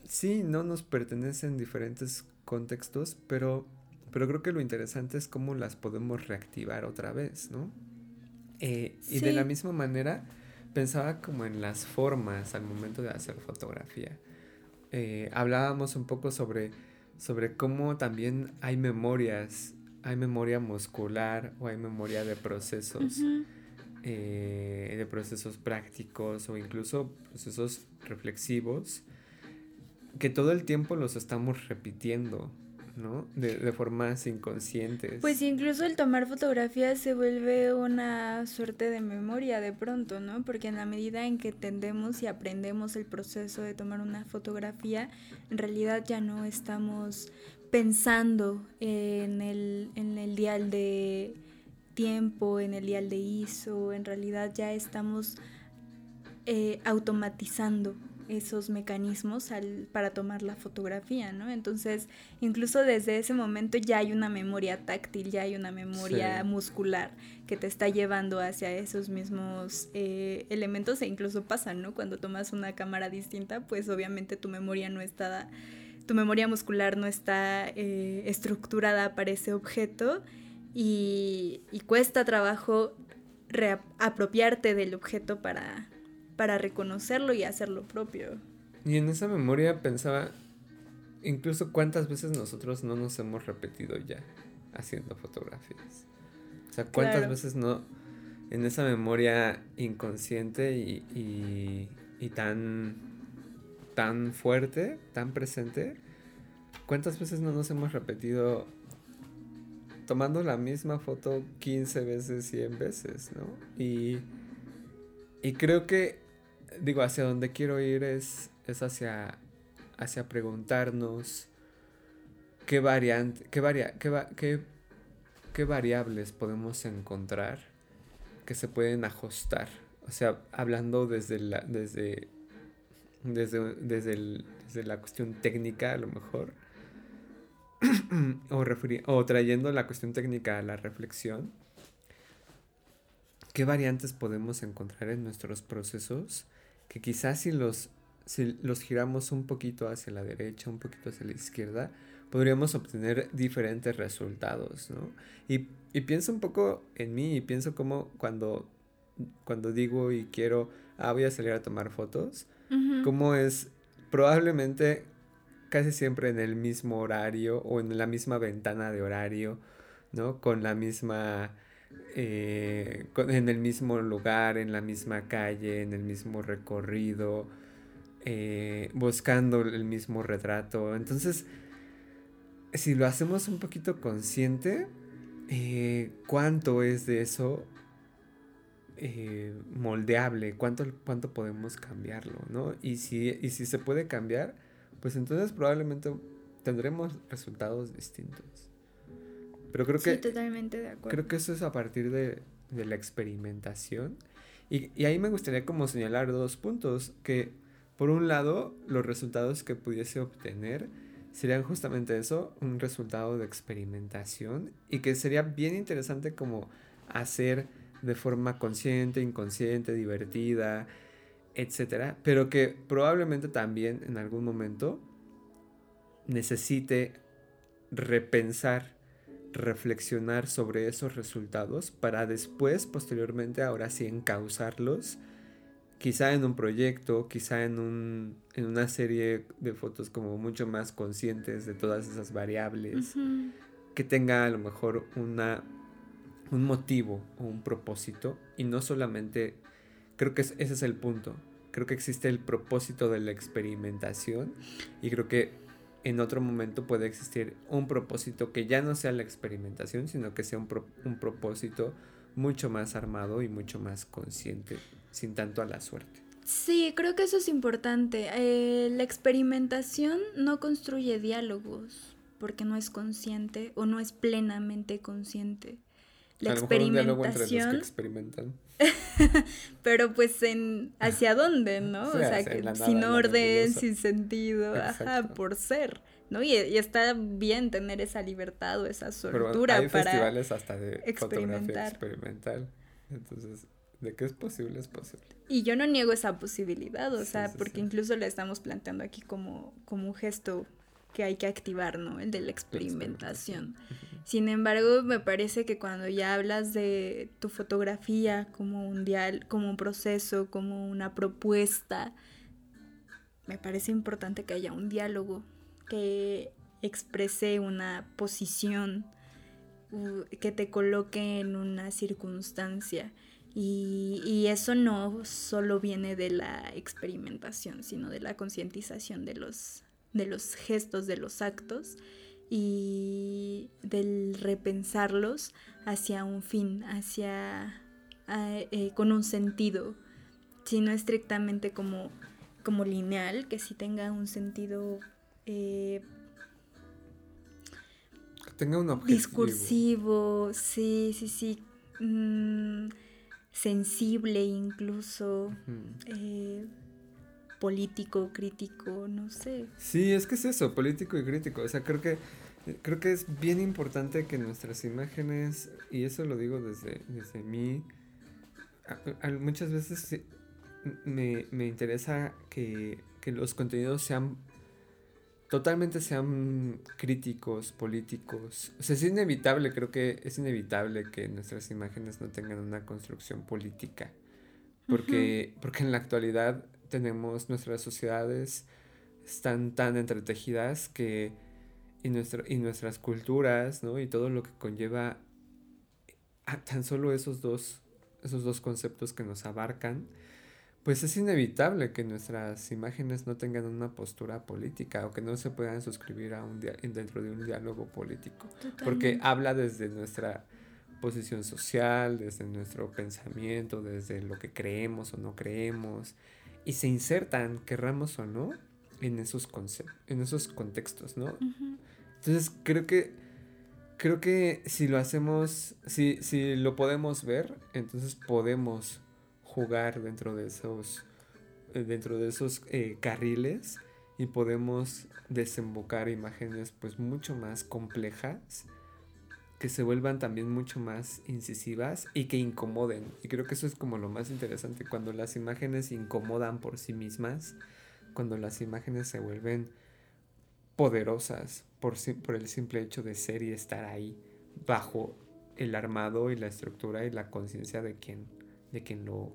sí, no nos pertenecen en diferentes contextos, pero, pero creo que lo interesante es cómo las podemos reactivar otra vez, ¿no? Eh, y de la misma manera pensaba como en las formas al momento de hacer fotografía. Eh, hablábamos un poco sobre, sobre cómo también hay memorias hay memoria muscular o hay memoria de procesos, eh, de procesos prácticos o incluso procesos reflexivos, que todo el tiempo los estamos repitiendo, ¿no? De, de, formas inconscientes. Pues incluso el tomar fotografías se vuelve una suerte de memoria de pronto, ¿no? Porque en la medida en que entendemos y aprendemos el proceso de tomar una fotografía, en realidad ya no estamos pensando en el, en el dial de tiempo, en el dial de ISO, en realidad ya estamos eh, automatizando esos mecanismos al, para tomar la fotografía, ¿no? Entonces, incluso desde ese momento ya hay una memoria táctil, ya hay una memoria muscular que te está llevando hacia esos mismos eh, elementos e incluso pasa, ¿no? Cuando tomas una cámara distinta, pues obviamente tu memoria no está tu memoria muscular no está eh, estructurada para ese objeto y, cuesta trabajo apropiarte del objeto para, para reconocerlo y hacerlo propio. Y en esa memoria pensaba incluso cuántas veces nosotros no nos hemos repetido ya haciendo fotografías. O sea, cuántas veces no en esa memoria inconsciente y, y tan tan fuerte, tan presente, ¿cuántas veces no nos hemos repetido tomando la misma foto 15 veces, 100 veces, ¿no? Y, y creo que, digo, hacia donde quiero ir es, es hacia, hacia preguntarnos qué variante, qué, varia, qué, qué variables podemos encontrar que se pueden ajustar. O sea, hablando desde la, desde desde, desde, la cuestión técnica a lo mejor, o, o trayendo la cuestión técnica a la reflexión, ¿qué variantes podemos encontrar en nuestros procesos que quizás si los, si los giramos un poquito hacia la derecha, un poquito hacia la izquierda, podríamos obtener diferentes resultados, ¿no? Y, y pienso un poco en mí y pienso como cuando, cuando digo y quiero, ah, voy a salir a tomar fotos, como es probablemente casi siempre en el mismo horario o en la misma ventana de horario, ¿no? Con la misma, eh, en el mismo lugar, en la misma calle, en el mismo recorrido, eh, buscando el mismo retrato. Entonces, si lo hacemos un poquito consciente, eh, ¿cuánto es de eso moldeable, cuánto, cuánto podemos cambiarlo, ¿no? Y si, y si se puede cambiar, pues entonces probablemente tendremos resultados distintos. Pero creo que... totalmente de acuerdo. Creo que eso es a partir de, de la experimentación. Y, y, ahí me gustaría como señalar dos puntos, que por un lado los resultados que pudiese obtener serían justamente eso, un resultado de experimentación y que sería bien interesante como hacer de forma consciente, inconsciente, divertida, etcétera, pero que probablemente también en algún momento necesite repensar, reflexionar sobre esos resultados para después, posteriormente, ahora sí encauzarlos quizá en un proyecto, quizá en, un, en una serie de fotos como mucho más conscientes de todas esas variables, que tenga a lo mejor una, un motivo o un propósito. Y no solamente, creo que ese es el punto, creo que existe el propósito de la experimentación y creo que en otro momento puede existir un propósito que ya no sea la experimentación, sino que sea un, un propósito mucho más armado y mucho más consciente, sin tanto a la suerte. Sí, creo que eso es importante. Eh, la experimentación no construye diálogos porque no es consciente o no es plenamente consciente. La a experimentación. Entre los que experimentan. pero pues en hacia dónde, ¿no? o sea, que sin orden, sin sentido, ajá, por ser. ¿no? Y, está bien tener esa libertad o esa soltura hay para festivales hasta de fotografía experimental. Entonces, de qué es posible, es posible. Y yo no niego esa posibilidad, o sea, porque incluso le estamos planteando aquí como, como un gesto que hay que activar, ¿no? El de la experimentación. Sin embargo, me parece que cuando ya hablas de tu fotografía como un dial, como un proceso, como una propuesta, me parece importante que haya un diálogo que exprese una posición, que te coloque en una circunstancia. Y, eso no solo viene de la experimentación, sino de la concientización de los, de los gestos, de los actos y del repensarlos hacia un fin, hacia eh, con un sentido, sino estrictamente como, como lineal, que sí tenga un sentido eh, tenga un objetivo. Discursivo, sí, sí, sí. Mm, sensible incluso. Político, crítico, no sé. Sí, es que es eso, político y crítico. O sea, creo que creo que es bien importante que nuestras imágenes, y eso lo digo desde, desde mí, muchas veces me, me interesa que, que, los contenidos sean totalmente sean críticos, políticos. O sea, es inevitable, creo que es inevitable que nuestras imágenes no tengan una construcción política. Porque, porque en la actualidad tenemos nuestras sociedades están tan entretejidas que y, y nuestras culturas, ¿no? Y todo lo que conlleva a tan solo esos dos, esos dos conceptos que nos abarcan, pues es inevitable que nuestras imágenes no tengan una postura política o que no se puedan suscribir a un dentro de un diálogo político. Porque habla desde nuestra posición social, desde nuestro pensamiento, desde lo que creemos o no creemos, y se insertan, querramos o no, en esos, en esos contextos, ¿no? Entonces creo que, creo que si lo hacemos, si, si lo podemos ver, entonces podemos jugar dentro de esos, eh, dentro de esos eh, carriles y podemos desembocar imágenes pues mucho más complejas que se vuelvan también mucho más incisivas y que incomoden. Y creo que eso es como lo más interesante, cuando las imágenes incomodan por sí mismas, cuando las imágenes se vuelven poderosas por, por el simple hecho de ser y estar ahí bajo el armado y la estructura y la conciencia de quien, de quien lo,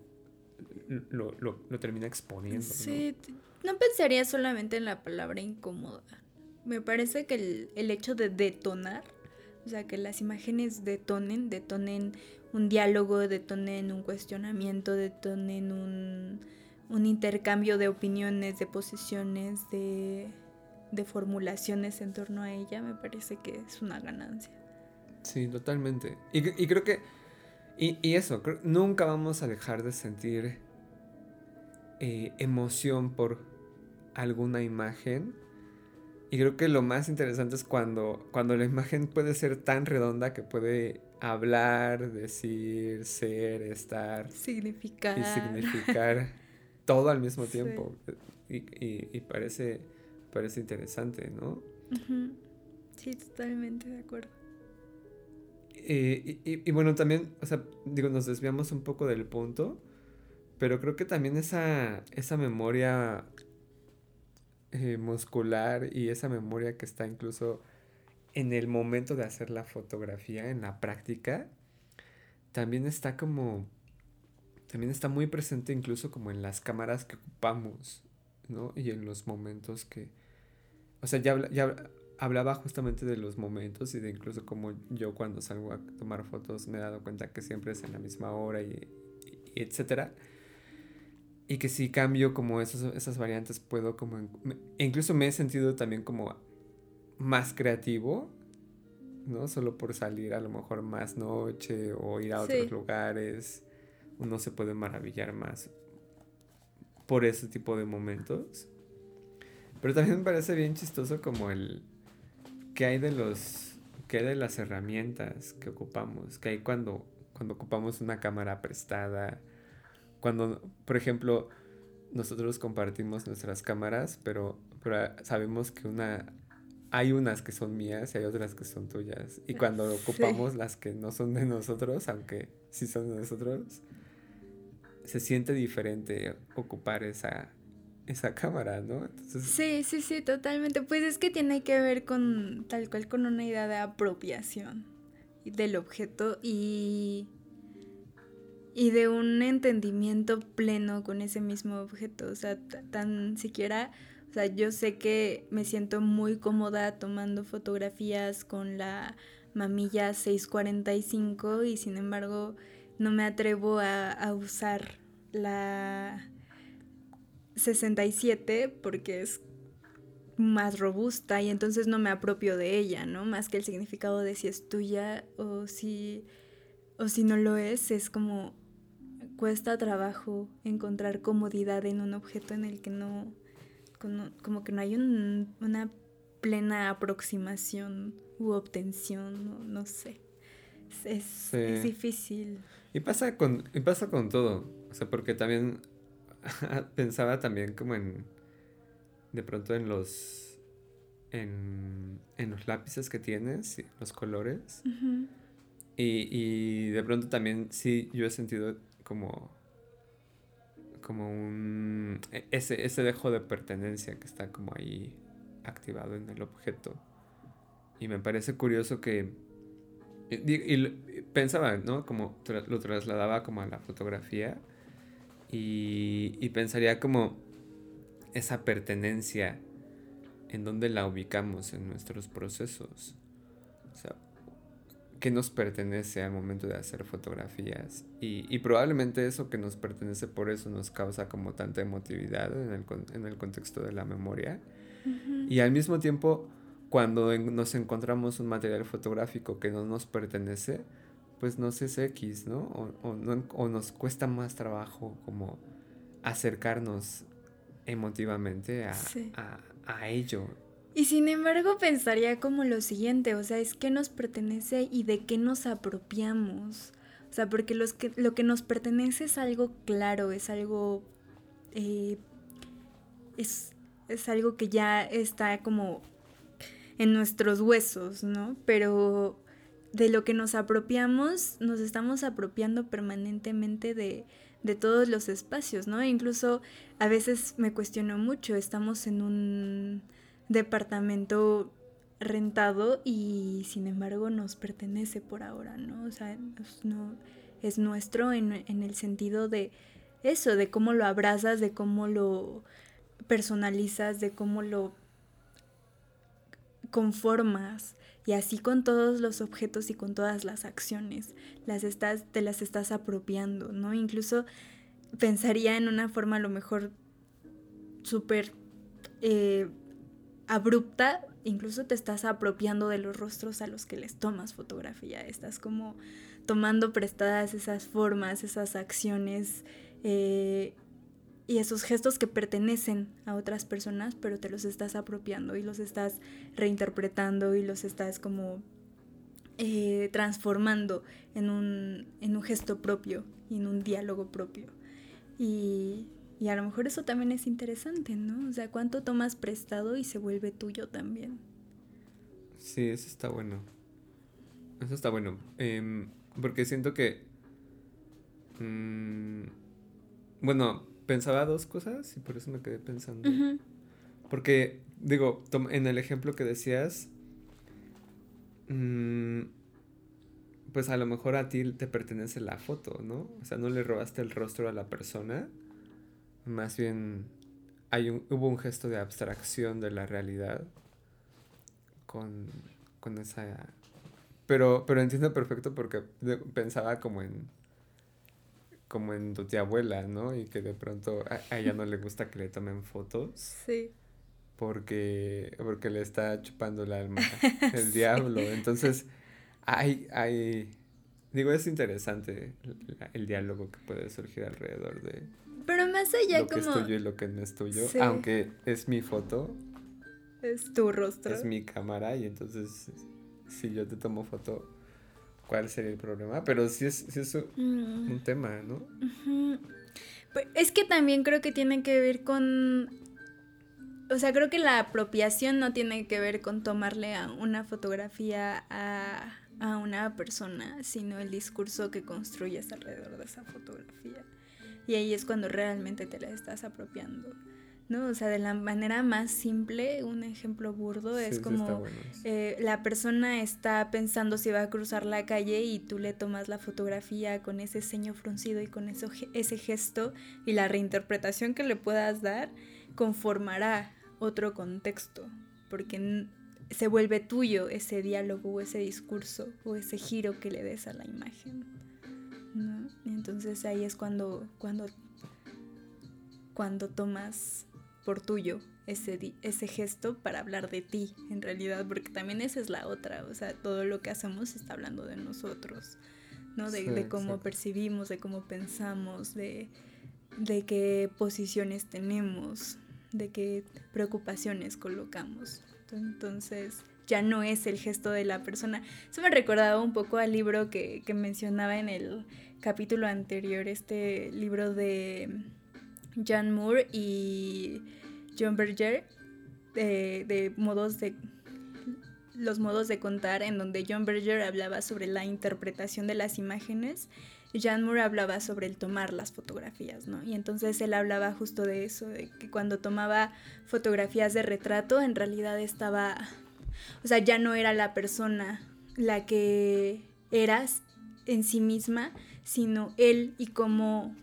lo, lo, termina exponiendo. Sí, ¿no? pensaría solamente en la palabra incómoda. Me parece que el, el hecho de detonar, o sea, que las imágenes detonen, detonen un diálogo, detonen un cuestionamiento, detonen un, un intercambio de opiniones, de posiciones, de, de formulaciones en torno a ella, me parece que es una ganancia. Sí, totalmente. Y, y creo que y, eso, nunca vamos a dejar de sentir eh, emoción por alguna imagen. Y creo que lo más interesante es cuando, cuando la imagen puede ser tan redonda que puede hablar, decir, ser, estar. Significar. Y significar todo al mismo tiempo. Y, parece, parece interesante, ¿no? Sí, totalmente de acuerdo. Eh, y, bueno, también, o sea, digo, nos desviamos un poco del punto, pero creo que también esa, esa memoria eh, muscular y esa memoria que está incluso en el momento de hacer la fotografía, en la práctica, también está como también está muy presente incluso como en las cámaras que ocupamos, ¿no? Y en los momentos que... O sea, ya, ya hablaba justamente de los momentos y de incluso como yo cuando salgo a tomar fotos me he dado cuenta que siempre es en la misma hora y, etcétera. Y que si cambio como esos, esas variantes puedo como... incluso me he sentido también como más creativo, ¿no? Solo por salir a lo mejor más noche o ir a otros lugares. Uno se puede maravillar más por ese tipo de momentos. Pero también me parece bien chistoso como el ¿qué hay de los qué de las herramientas que ocupamos? ¿Qué hay cuando cuando ocupamos una cámara prestada? Cuando, por ejemplo, nosotros compartimos nuestras cámaras, pero, pero sabemos que una hay unas que son mías y hay otras que son tuyas. Y cuando ocupamos las que no son de nosotros, aunque sí son de nosotros, se siente diferente ocupar esa, esa cámara, ¿no? Sí, sí, sí, totalmente. Pues es que tiene que ver con tal cual con una idea de apropiación del objeto y, y de un entendimiento pleno con ese mismo objeto. O sea, tan siquiera, o sea, yo sé que me siento muy cómoda tomando fotografías con la mamilla 645 y sin embargo no me atrevo a, usar la 67 porque es más robusta y entonces no me apropio de ella, ¿no? Más que el significado de si es tuya o si, o si no lo es, es como cuesta trabajo encontrar comodidad en un objeto en el que no, como, que no hay una plena aproximación u obtención, no, sé. Es, es, difícil. Y pasa con, y pasa con todo, o sea, porque también pensaba también como en, de pronto en los, en, en los lápices que tienes, los colores. y, y de pronto también sí, yo he sentido como como un e, ese, ese dejo de pertenencia que está como ahí activado en el objeto. Y me parece curioso que y, pensaba, ¿no? Como lo trasladaba como a la fotografía y, pensaría como esa pertenencia en donde la ubicamos en nuestros procesos. O sea, ¿qué nos pertenece al momento de hacer fotografías? Y, probablemente eso que nos pertenece por eso nos causa como tanta emotividad en el, en el contexto de la memoria. Y al mismo tiempo, cuando nos encontramos un material fotográfico que no nos pertenece, pues sé es X, ¿no? O, no, o nos cuesta más trabajo como acercarnos emotivamente a, a, ello. Y sin embargo pensaría como lo siguiente, o sea, es que nos pertenece y de qué nos apropiamos. O sea, porque los que, lo que nos pertenece es algo claro, es algo... Eh, es, es algo que ya está como en nuestros huesos, ¿no? Pero de lo que nos apropiamos, nos estamos apropiando permanentemente de, de todos los espacios, ¿no? incluso a veces me cuestiono mucho, estamos en un departamento rentado y sin embargo nos pertenece por ahora, ¿no? O sea, no, es nuestro en, en el sentido de eso, de cómo lo abrazas, de cómo lo personalizas, de cómo lo conformas y así con todos los objetos y con todas las acciones, las estás, te las estás apropiando, ¿no? Incluso pensaría en una forma a lo mejor súper eh, abrupta, incluso te estás apropiando de los rostros a los que les tomas fotografía, estás como tomando prestadas esas formas, esas acciones, eh, y esos gestos que pertenecen a otras personas, pero te los estás apropiando y los estás reinterpretando y los estás como eh, transformando en un, en un gesto propio en un diálogo propio. Y, y a lo mejor eso también es interesante, ¿no? O sea, cuánto tomas prestado y se vuelve tuyo también. Sí, eso está bueno. Eso está bueno. Em, porque siento que... Mm, bueno, pensaba dos cosas y por eso me quedé pensando. Porque, digo, en el ejemplo que decías, mm, pues a lo mejor a ti te pertenece la foto, ¿no? O sea, no le robaste el rostro a la persona, más bien hay un, hubo un gesto de abstracción de la realidad con, con esa... Pero, pero entiendo perfecto porque pensaba como en como en tu tía abuela, ¿no? Y que de pronto a, ella no le gusta que le tomen fotos. Sí. Porque, porque le está chupando el alma el diablo. Entonces, hay, hay, digo, es interesante el, diálogo que puede surgir alrededor de... Pero más allá lo que es tuyo y lo que no es tuyo, aunque es mi foto. Es tu rostro. Es mi cámara y entonces si yo te tomo foto, ¿cuál sería el problema? Pero sí es, sí es un, mm. tema, ¿no? Pues es que también creo que tiene que ver con o sea, creo que la apropiación no tiene que ver con tomarle a una fotografía a, a una persona, sino el discurso que construyes alrededor de esa fotografía. Y ahí es cuando realmente te la estás apropiando. ¿no? O sea, de la manera más simple, un ejemplo burdo es como eh, la persona está pensando si va a cruzar la calle y tú le tomas la fotografía con ese ceño fruncido y con eso, ese gesto y la reinterpretación que le puedas dar conformará otro contexto, porque se vuelve tuyo ese diálogo o ese discurso o ese giro que le des a la imagen. ¿no? entonces ahí es cuando, cuando, cuando tomas por tuyo ese, ese gesto para hablar de ti, en realidad, porque también esa es la otra, o sea, todo lo que hacemos está hablando de nosotros, ¿no? De, cómo percibimos, de cómo pensamos, de, de qué posiciones tenemos, de qué preocupaciones colocamos. Entonces, ya no es el gesto de la persona. Eso me recordaba un poco al libro que, mencionaba en el capítulo anterior, este libro de Jan Moore y John Berger, de, de modos de los modos de contar, en donde John Berger hablaba sobre la interpretación de las imágenes Jan Moore hablaba sobre el tomar las fotografías, ¿no? Y entonces él hablaba justo de eso, de que cuando tomaba fotografías de retrato, en realidad estaba, o sea, ya no era la persona la que eras en sí misma, sino él y cómo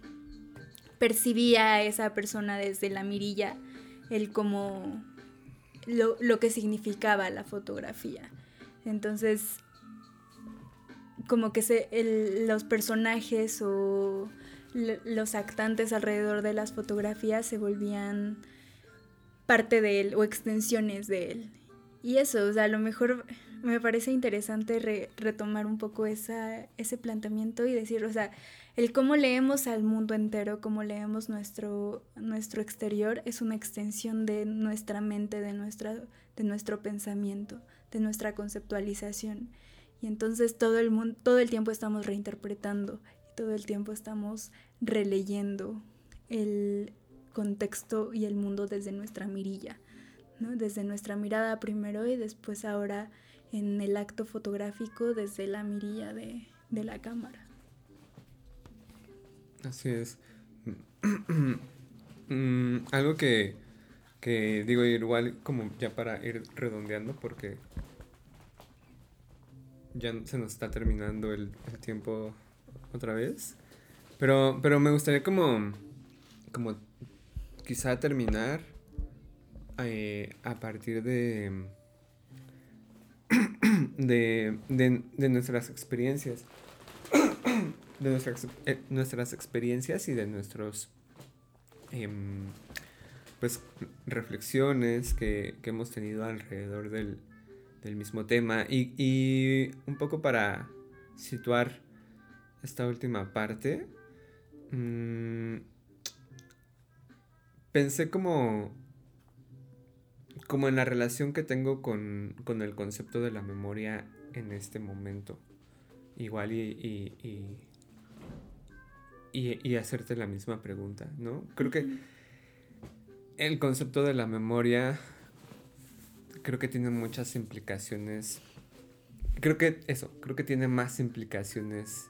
percibía a esa persona desde la mirilla, él como lo, lo que significaba la fotografía. Entonces, como que se, los personajes o los actantes alrededor de las fotografías se volvían parte de él o extensiones de él. Y eso, o sea, a lo mejor me parece interesante retomar un poco esa, ese planteamiento y decir, o sea, el cómo leemos al mundo entero, cómo leemos nuestro, nuestro exterior, es una extensión de nuestra mente, de, nuestra, de nuestro pensamiento, de nuestra conceptualización. Y entonces todo el, mundo, todo el tiempo estamos reinterpretando y todo el tiempo estamos releyendo el contexto y el mundo desde nuestra mirilla, ¿no? desde nuestra mirada primero y después ahora en el acto fotográfico desde la mirilla de, de la cámara. Así es. Mm, algo que, que digo igual como ya para ir redondeando porque ya se nos está terminando el, tiempo otra vez. Pero, pero me gustaría como, como quizá terminar eh, a partir de, de, de, nuestras experiencias. de nuestras, eh, nuestras experiencias y de nuestros em, pues reflexiones que, que hemos tenido alrededor del, del mismo tema. Y, un poco para situar esta última parte, mm, pensé como, como en la relación que tengo con, el concepto de la memoria en este momento. Igual y, y, hacerte la misma pregunta, ¿no? Creo que el concepto de la memoria creo que tiene muchas implicaciones. Creo que eso, creo que tiene más implicaciones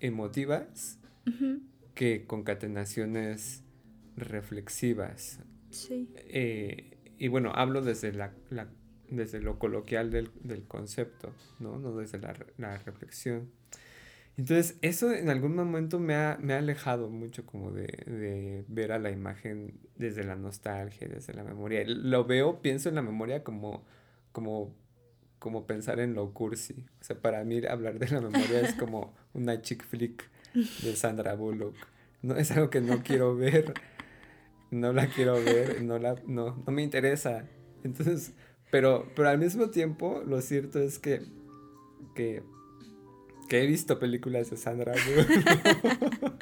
emotivas que concatenaciones reflexivas. Sí. Eh, y bueno, hablo desde la, desde lo coloquial del, concepto, ¿no? No desde la, la, reflexión. Entonces, eso en algún momento me ha, me ha alejado mucho como de, de, ver a la imagen desde la nostalgia, desde la memoria. Lo veo, pienso en la memoria como, como, como pensar en lo cursi. O sea, para mí hablar de la memoria es como una chick flick de Sandra Bullock. No, es algo que no quiero ver. No la quiero ver, no, la, no, no me interesa. Entonces, pero, pero al mismo tiempo, lo cierto es que, que, que he visto películas de Sandra Bullock.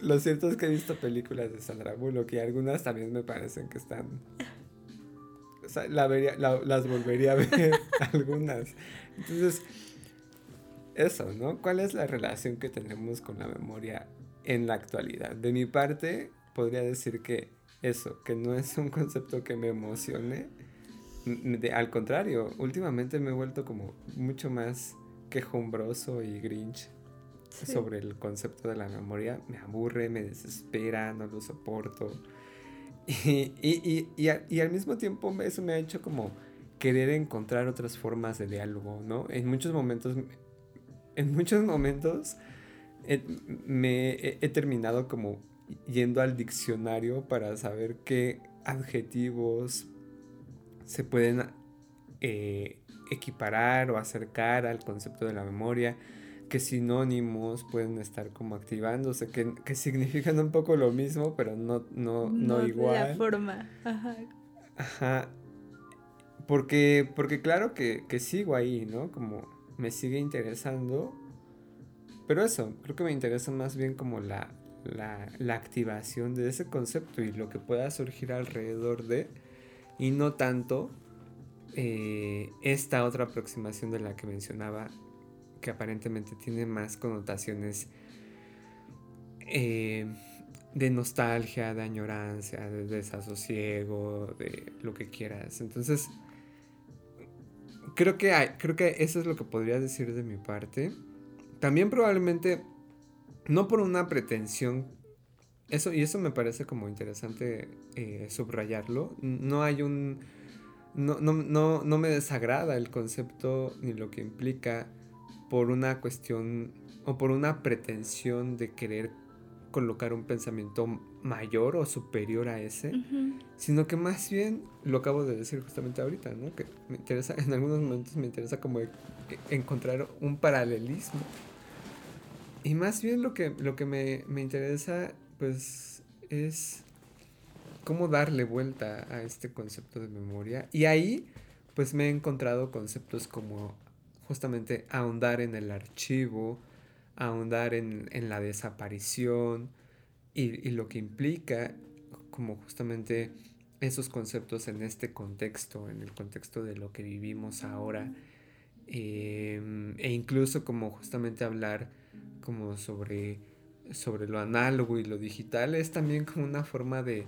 lo cierto es que he visto películas de Sandra Bullock y algunas también me parecen que están... Las volvería a ver algunas. Entonces, eso, ¿no? ¿Cuál es la relación que tenemos con la memoria en la actualidad? De mi parte, podría decir que eso, que no es un concepto que me emocione. Al contrario, últimamente me he vuelto como mucho más quejumbroso y grinch sobre el concepto de la memoria. Me aburre, me desespera, no lo soporto. Y, y, y, y, al mismo tiempo eso me ha hecho como querer encontrar otras formas de diálogo, ¿no? En muchos momentos, en muchos momentos me he terminado como yendo al diccionario para saber qué adjetivos se pueden eh, equiparar o acercar al concepto de la memoria, qué sinónimos pueden estar como activándose, que, que significan un poco lo mismo, pero no, no, no, igual. la forma. Ajá. Ajá. Porque, porque claro que, que sigo ahí, ¿no? Como me sigue interesando. Pero eso, creo que me interesa más bien como la, la, activación de ese concepto y lo que pueda surgir alrededor de, y no tanto eh, esta otra aproximación de la que mencionaba, que aparentemente tiene más connotaciones eh, de nostalgia, de añorancia, de desasosiego, de lo que quieras. Entonces, creo que, creo que eso es lo que podría decir de mi parte. También probablemente no por una pretensión. Eso, y eso me parece como interesante eh, subrayarlo. No hay un. No, no, no, no me desagrada el concepto ni lo que implica por una cuestión o por una pretensión de querer colocar un pensamiento mayor o superior a ese, sino que más bien lo acabo de decir justamente ahorita, ¿no? Que me interesa, en algunos momentos me interesa como encontrar un paralelismo y más bien lo que, lo que me, interesa, pues, es cómo darle vuelta a este concepto de memoria. Y ahí, pues, me he encontrado conceptos como justamente ahondar en el archivo, ahondar en, la desaparición y, lo que implica como justamente esos conceptos en este contexto, en el contexto de lo que vivimos ahora, em, e incluso como justamente hablar como sobre, sobre lo análogo y lo digital, es también como una forma de,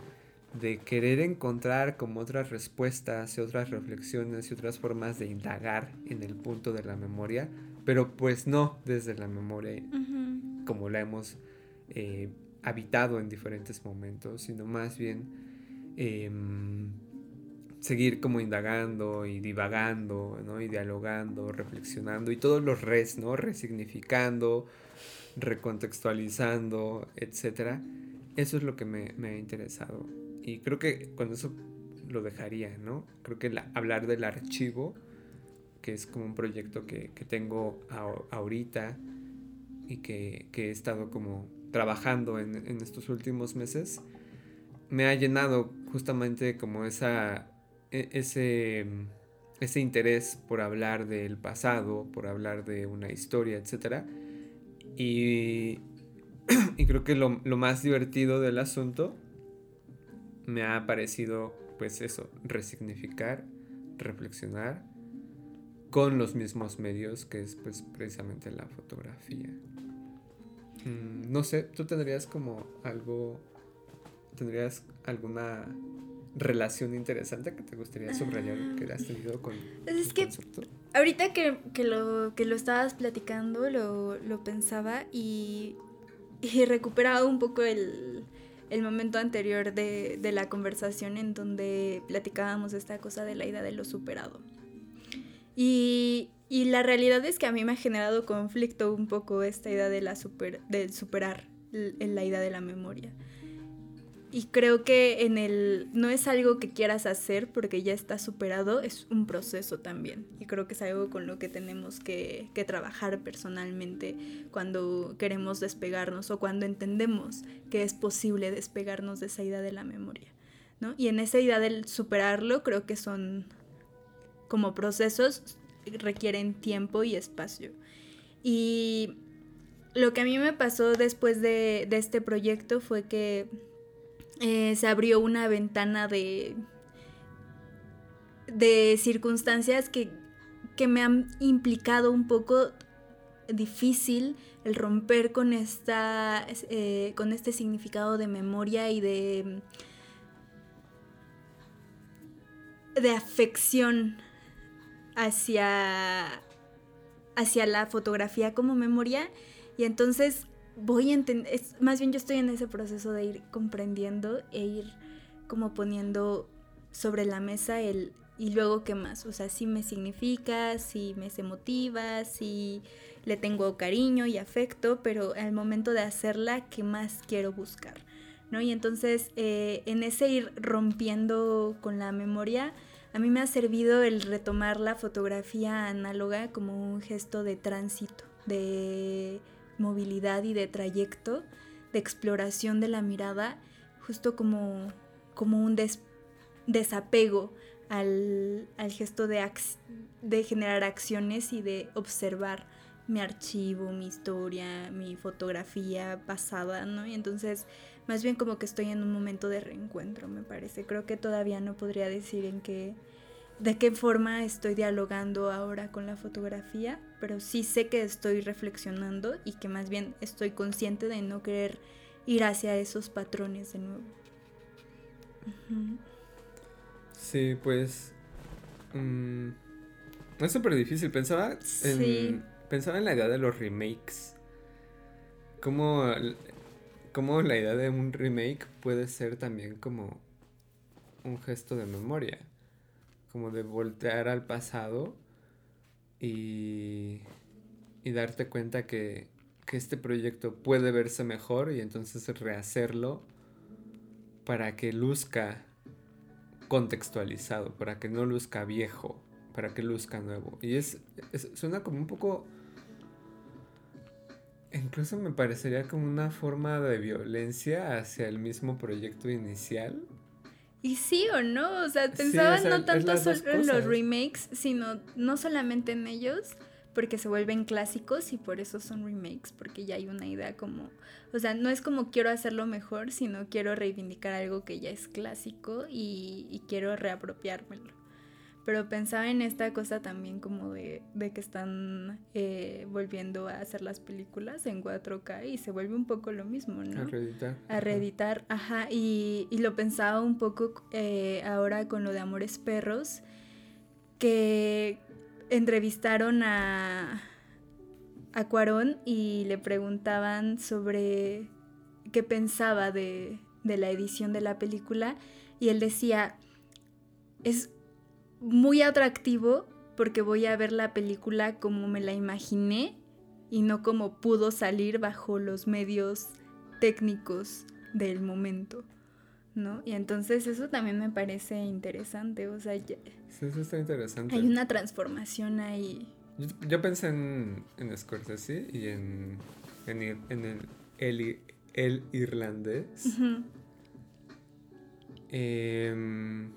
de querer encontrar como otras respuestas y otras reflexiones y otras formas de indagar en el punto de la memoria, pero pues no desde la memoria como la hemos eh, habitado en diferentes momentos, sino más bien em, seguir como indagando y divagando, ¿no? Y dialogando, reflexionando y todos los res, ¿no? Resignificando, recontextualizando, etcétera. Eso es lo que me, ha interesado. Y creo que con eso lo dejaría, ¿no? Creo que hablar del archivo, que es como un proyecto que, tengo ahorita y que, he estado como trabajando en, en, estos últimos meses, me ha llenado justamente como esa, e, ese, ese interés por hablar del pasado, por hablar de una historia, etcétera y, y creo que lo, lo, más divertido del asunto me ha parecido, pues eso, resignificar, reflexionar con los mismos medios que es pues precisamente la fotografía. Mm, no sé, tú tendrías como algo, tendrías alguna relación interesante que te gustaría subrayar ah. que has tenido con pues es que ahorita que, que, lo que lo estabas platicando lo, lo pensaba y, y recuperaba un poco el, el momento anterior de, de la conversación en donde platicábamos esta cosa de la idea de lo superado. Y, y, la realidad es que a mí me ha generado conflicto un poco esta idea de la super, del superar la idea de la memoria. Y creo que en el no es algo que quieras hacer porque ya está superado, es un proceso también. Y creo que es algo con lo que tenemos que, que trabajar personalmente cuando queremos despegarnos o cuando entendemos que es posible despegarnos de esa idea de la memoria. ¿no? Y en esa idea del superarlo creo que son como procesos requieren tiempo y espacio. Y lo que a mí me pasó después de, de este proyecto fue que eh, se abrió una ventana de, de circunstancias que, que me han implicado un poco difícil el romper con esta eh, con este significado de memoria y de de afección hacia hacia la fotografía como memoria. Y entonces voy a entender, más bien yo estoy en ese proceso de ir comprendiendo e ir como poniendo sobre la mesa el y luego qué más, o sea, si me significa, si me se motiva, si le tengo cariño y afecto, pero al momento de hacerla, ¿qué más quiero buscar? ¿No? Y entonces eh, en ese ir rompiendo con la memoria, a mí me ha servido el retomar la fotografía análoga como un gesto de tránsito, de movilidad y de trayecto, de exploración de la mirada, justo como, como un desapego al, gesto de, de generar acciones y de observar mi archivo, mi historia, mi fotografía pasada, ¿no? Y entonces, más bien como que estoy en un momento de reencuentro, me parece. Creo que todavía no podría decir en qué de qué forma estoy dialogando ahora con la fotografía, pero sí sé que estoy reflexionando y que más bien estoy consciente de no querer ir hacia esos patrones de nuevo. Sí, pues... Mm, es súper difícil. Pensaba en, pensaba en la idea de los remakes. Cómo, cómo la idea de un remake puede ser también como un gesto de memoria como de voltear al pasado y, y darte cuenta que, que este proyecto puede verse mejor y entonces rehacerlo para que luzca contextualizado, para que no luzca viejo, para que luzca nuevo. Y es, suena como un poco... Incluso me parecería como una forma de violencia hacia el mismo proyecto inicial, y sí o no, o sea, pensaba no tanto solo en los remakes, sino no solamente en ellos, porque se vuelven clásicos y por eso son remakes, porque ya hay una idea como, o sea, no es como quiero hacerlo mejor, sino quiero reivindicar algo que ya es clásico y, y quiero reapropiármelo pero pensaba en esta cosa también como de, que están eh, volviendo a hacer las películas en 4K y se vuelve un poco lo mismo, ¿no? A reeditar. A reeditar, ajá, y, lo pensaba un poco eh, ahora con lo de Amores Perros, que entrevistaron a, a Cuarón y le preguntaban sobre qué pensaba de, de la edición de la película y él decía, es muy atractivo porque voy a ver la película como me la imaginé y no como pudo salir bajo los medios técnicos del momento, ¿no? Y entonces eso también me parece interesante, o sea, sí, eso está interesante. Hay una transformación ahí. Yo, pensé en, en Scorsese y en, en, en el, el, irlandés. eh,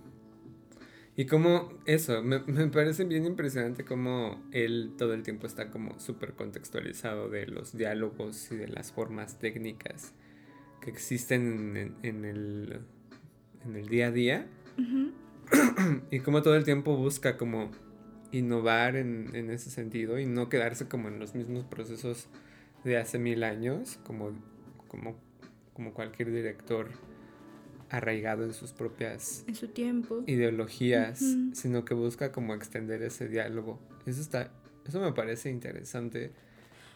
y como eso, me, me, parece bien impresionante como él todo el tiempo está como súper contextualizado de los diálogos y de las formas técnicas que existen en, en, el, en el día a día. y como todo el tiempo busca como innovar en, en, ese sentido y no quedarse como en los mismos procesos de hace mil años, como, como, como cualquier director arraigado en sus propias en su tiempo. ideologías, sino que busca como extender ese diálogo. Eso está, eso me parece interesante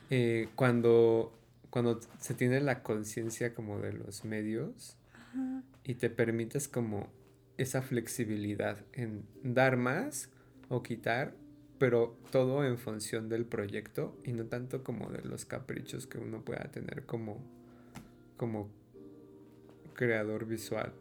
eh, cuando, cuando se tiene la conciencia como de los medios y te permites como esa flexibilidad en dar más o quitar, pero todo en función del proyecto y no tanto como de los caprichos que uno pueda tener como, como creador visual.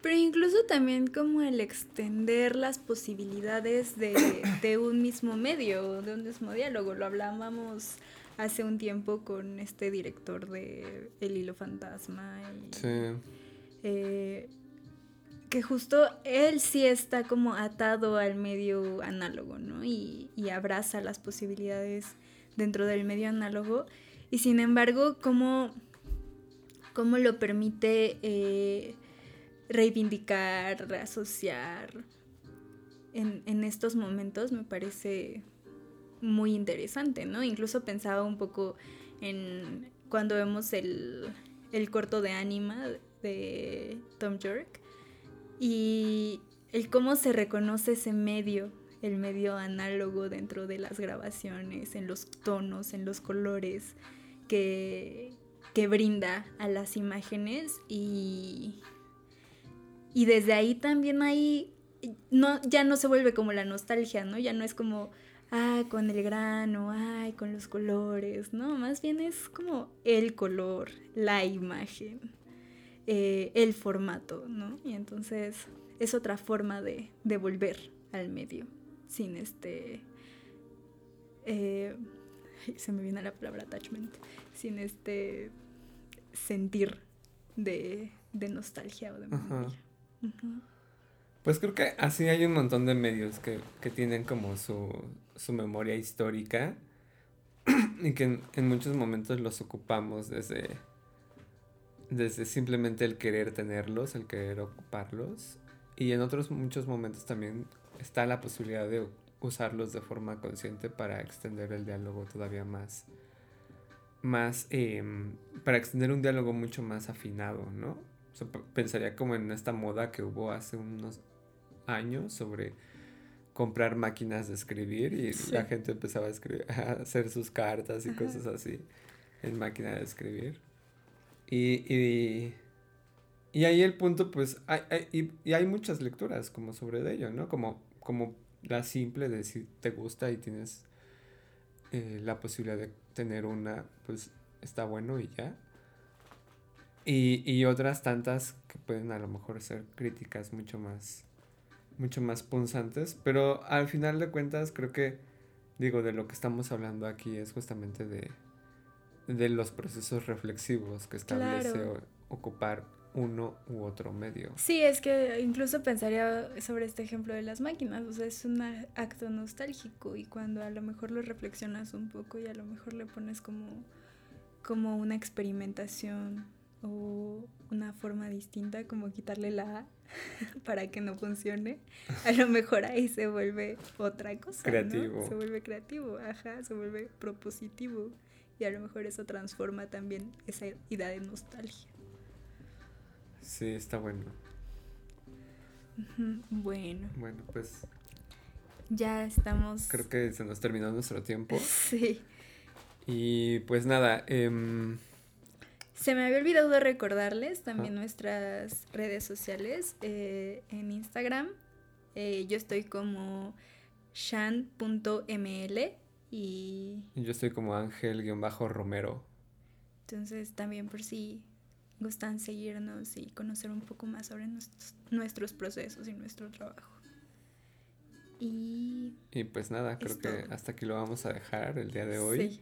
Pero incluso también como el extender las posibilidades de, de, un mismo medio, de un mismo diálogo. Lo hablábamos hace un tiempo con este director de El Hilo Fantasma. sí. Eh, que justo él sí está como atado al medio análogo, ¿no? Y, abraza las posibilidades dentro del medio análogo. Y sin embargo, cómo, cómo lo permite eh, reivindicar, reasociar en, estos momentos me parece muy interesante, ¿no? Incluso pensaba un poco en cuando vemos el, el corto de Anima de Tom York y el cómo se reconoce ese medio, el medio análogo dentro de las grabaciones, en los tonos, en los colores que, que brinda a las imágenes y, y desde ahí también hay, no, ya no se vuelve como la nostalgia, ¿no? Ya no es como, ah, con el grano, ay, con los colores, ¿no? Más bien es como el color, la imagen. Eh, el formato, ¿no? Y entonces es otra forma de, de volver al medio, sin este... Eh, se me viene la palabra attachment, sin este sentir de, de nostalgia o de memoria. Pues creo que así hay un montón de medios que, que tienen como su, su, memoria histórica y que en, en, muchos momentos los ocupamos desde desde simplemente el querer tenerlos, el querer ocuparlos. Y en otros muchos momentos también está la posibilidad de usarlos de forma consciente para extender el diálogo todavía más, más, em, para extender un diálogo mucho más afinado, ¿no? pensaría como en esta moda que hubo hace unos años sobre comprar máquinas de escribir y la gente empezaba a, escribir, a hacer sus cartas y cosas así en máquina de escribir. Y, y, y ahí el punto, pues, hay, y, y, hay muchas lecturas como sobre ello, ¿no? Como, como la simple de si te gusta y tienes eh, la posibilidad de tener una, pues está bueno y ya. Y, y otras tantas que pueden a lo mejor ser críticas mucho más, mucho más punzantes, pero al final de cuentas creo que, digo, de lo que estamos hablando aquí es justamente de de los procesos reflexivos que establece ocupar uno u otro medio. Sí, es que incluso pensaría sobre este ejemplo de las máquinas, o sea, es un acto nostálgico y cuando a lo mejor lo reflexionas un poco y a lo mejor le pones como, como una experimentación o una forma distinta, como quitarle la A para que no funcione, a lo mejor ahí se vuelve otra cosa. Creativo. Se vuelve creativo, ajá, se vuelve propositivo y a lo mejor eso transforma también esa idea de nostalgia. Sí, está bueno. Bueno. Bueno, pues. Ya estamos. Creo que se nos terminó nuestro tiempo. Sí. Y pues nada. Em, se me había olvidado recordarles también nuestras redes sociales. Eh, en Instagram, eh, yo estoy como shan.ml y... Yo estoy como Ángel-Romero. Entonces también por si gustan seguirnos y conocer un poco más sobre nuestros, nuestros procesos y nuestro trabajo. Y... Y pues nada, creo que hasta aquí lo vamos a dejar el día de hoy.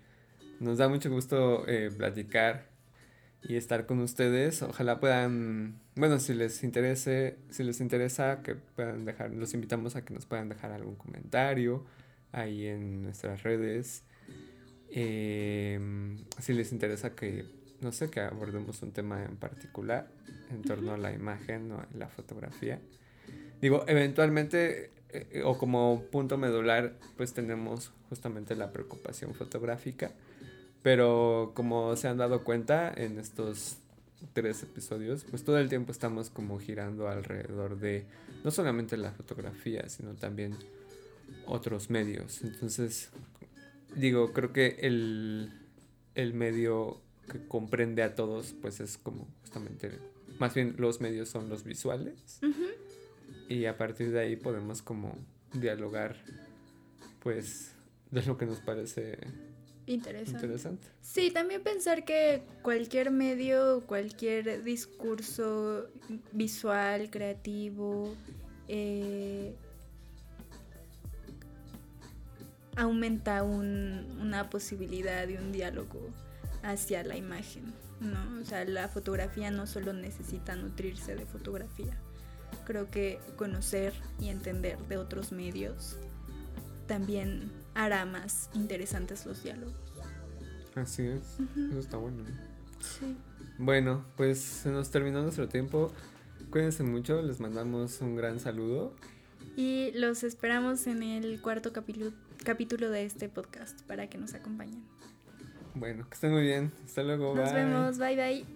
Nos da mucho gusto eh, platicar y estar con ustedes. Ojalá puedan, bueno, si les interese, si les interesa que puedan dejar, los invitamos a que nos puedan dejar algún comentario ahí en nuestras redes. Em, si les interesa que, no sé, que abordemos un tema en particular en torno a la imagen o a la fotografía. Digo, eventualmente, eh, o como punto medular, pues tenemos justamente la preocupación fotográfica. Pero como se han dado cuenta en estos tres episodios, pues todo el tiempo estamos como girando alrededor de no solamente la fotografía, sino también otros medios. Entonces, digo, creo que el, el medio que comprende a todos, pues es como justamente más bien los medios son los visuales. Y a partir de ahí podemos como dialogar, pues, de lo que nos parece Interesante. interesante. Sí, también pensar que cualquier medio, cualquier discurso visual, creativo, eh, aumenta un- una posibilidad de un diálogo hacia la imagen, ¿no? O sea, la fotografía no solo necesita nutrirse de fotografía. Creo que conocer y entender de otros medios también hará más interesantes los diálogos. Así es, eso está bueno. Sí. Bueno, pues se nos terminó nuestro tiempo. Cuídense mucho, les mandamos un gran saludo. Y los esperamos en el cuarto capítulo, capítulo de este podcast para que nos acompañen. Bueno, que estén muy bien. Hasta luego. Nos bye. vemos, bye bye.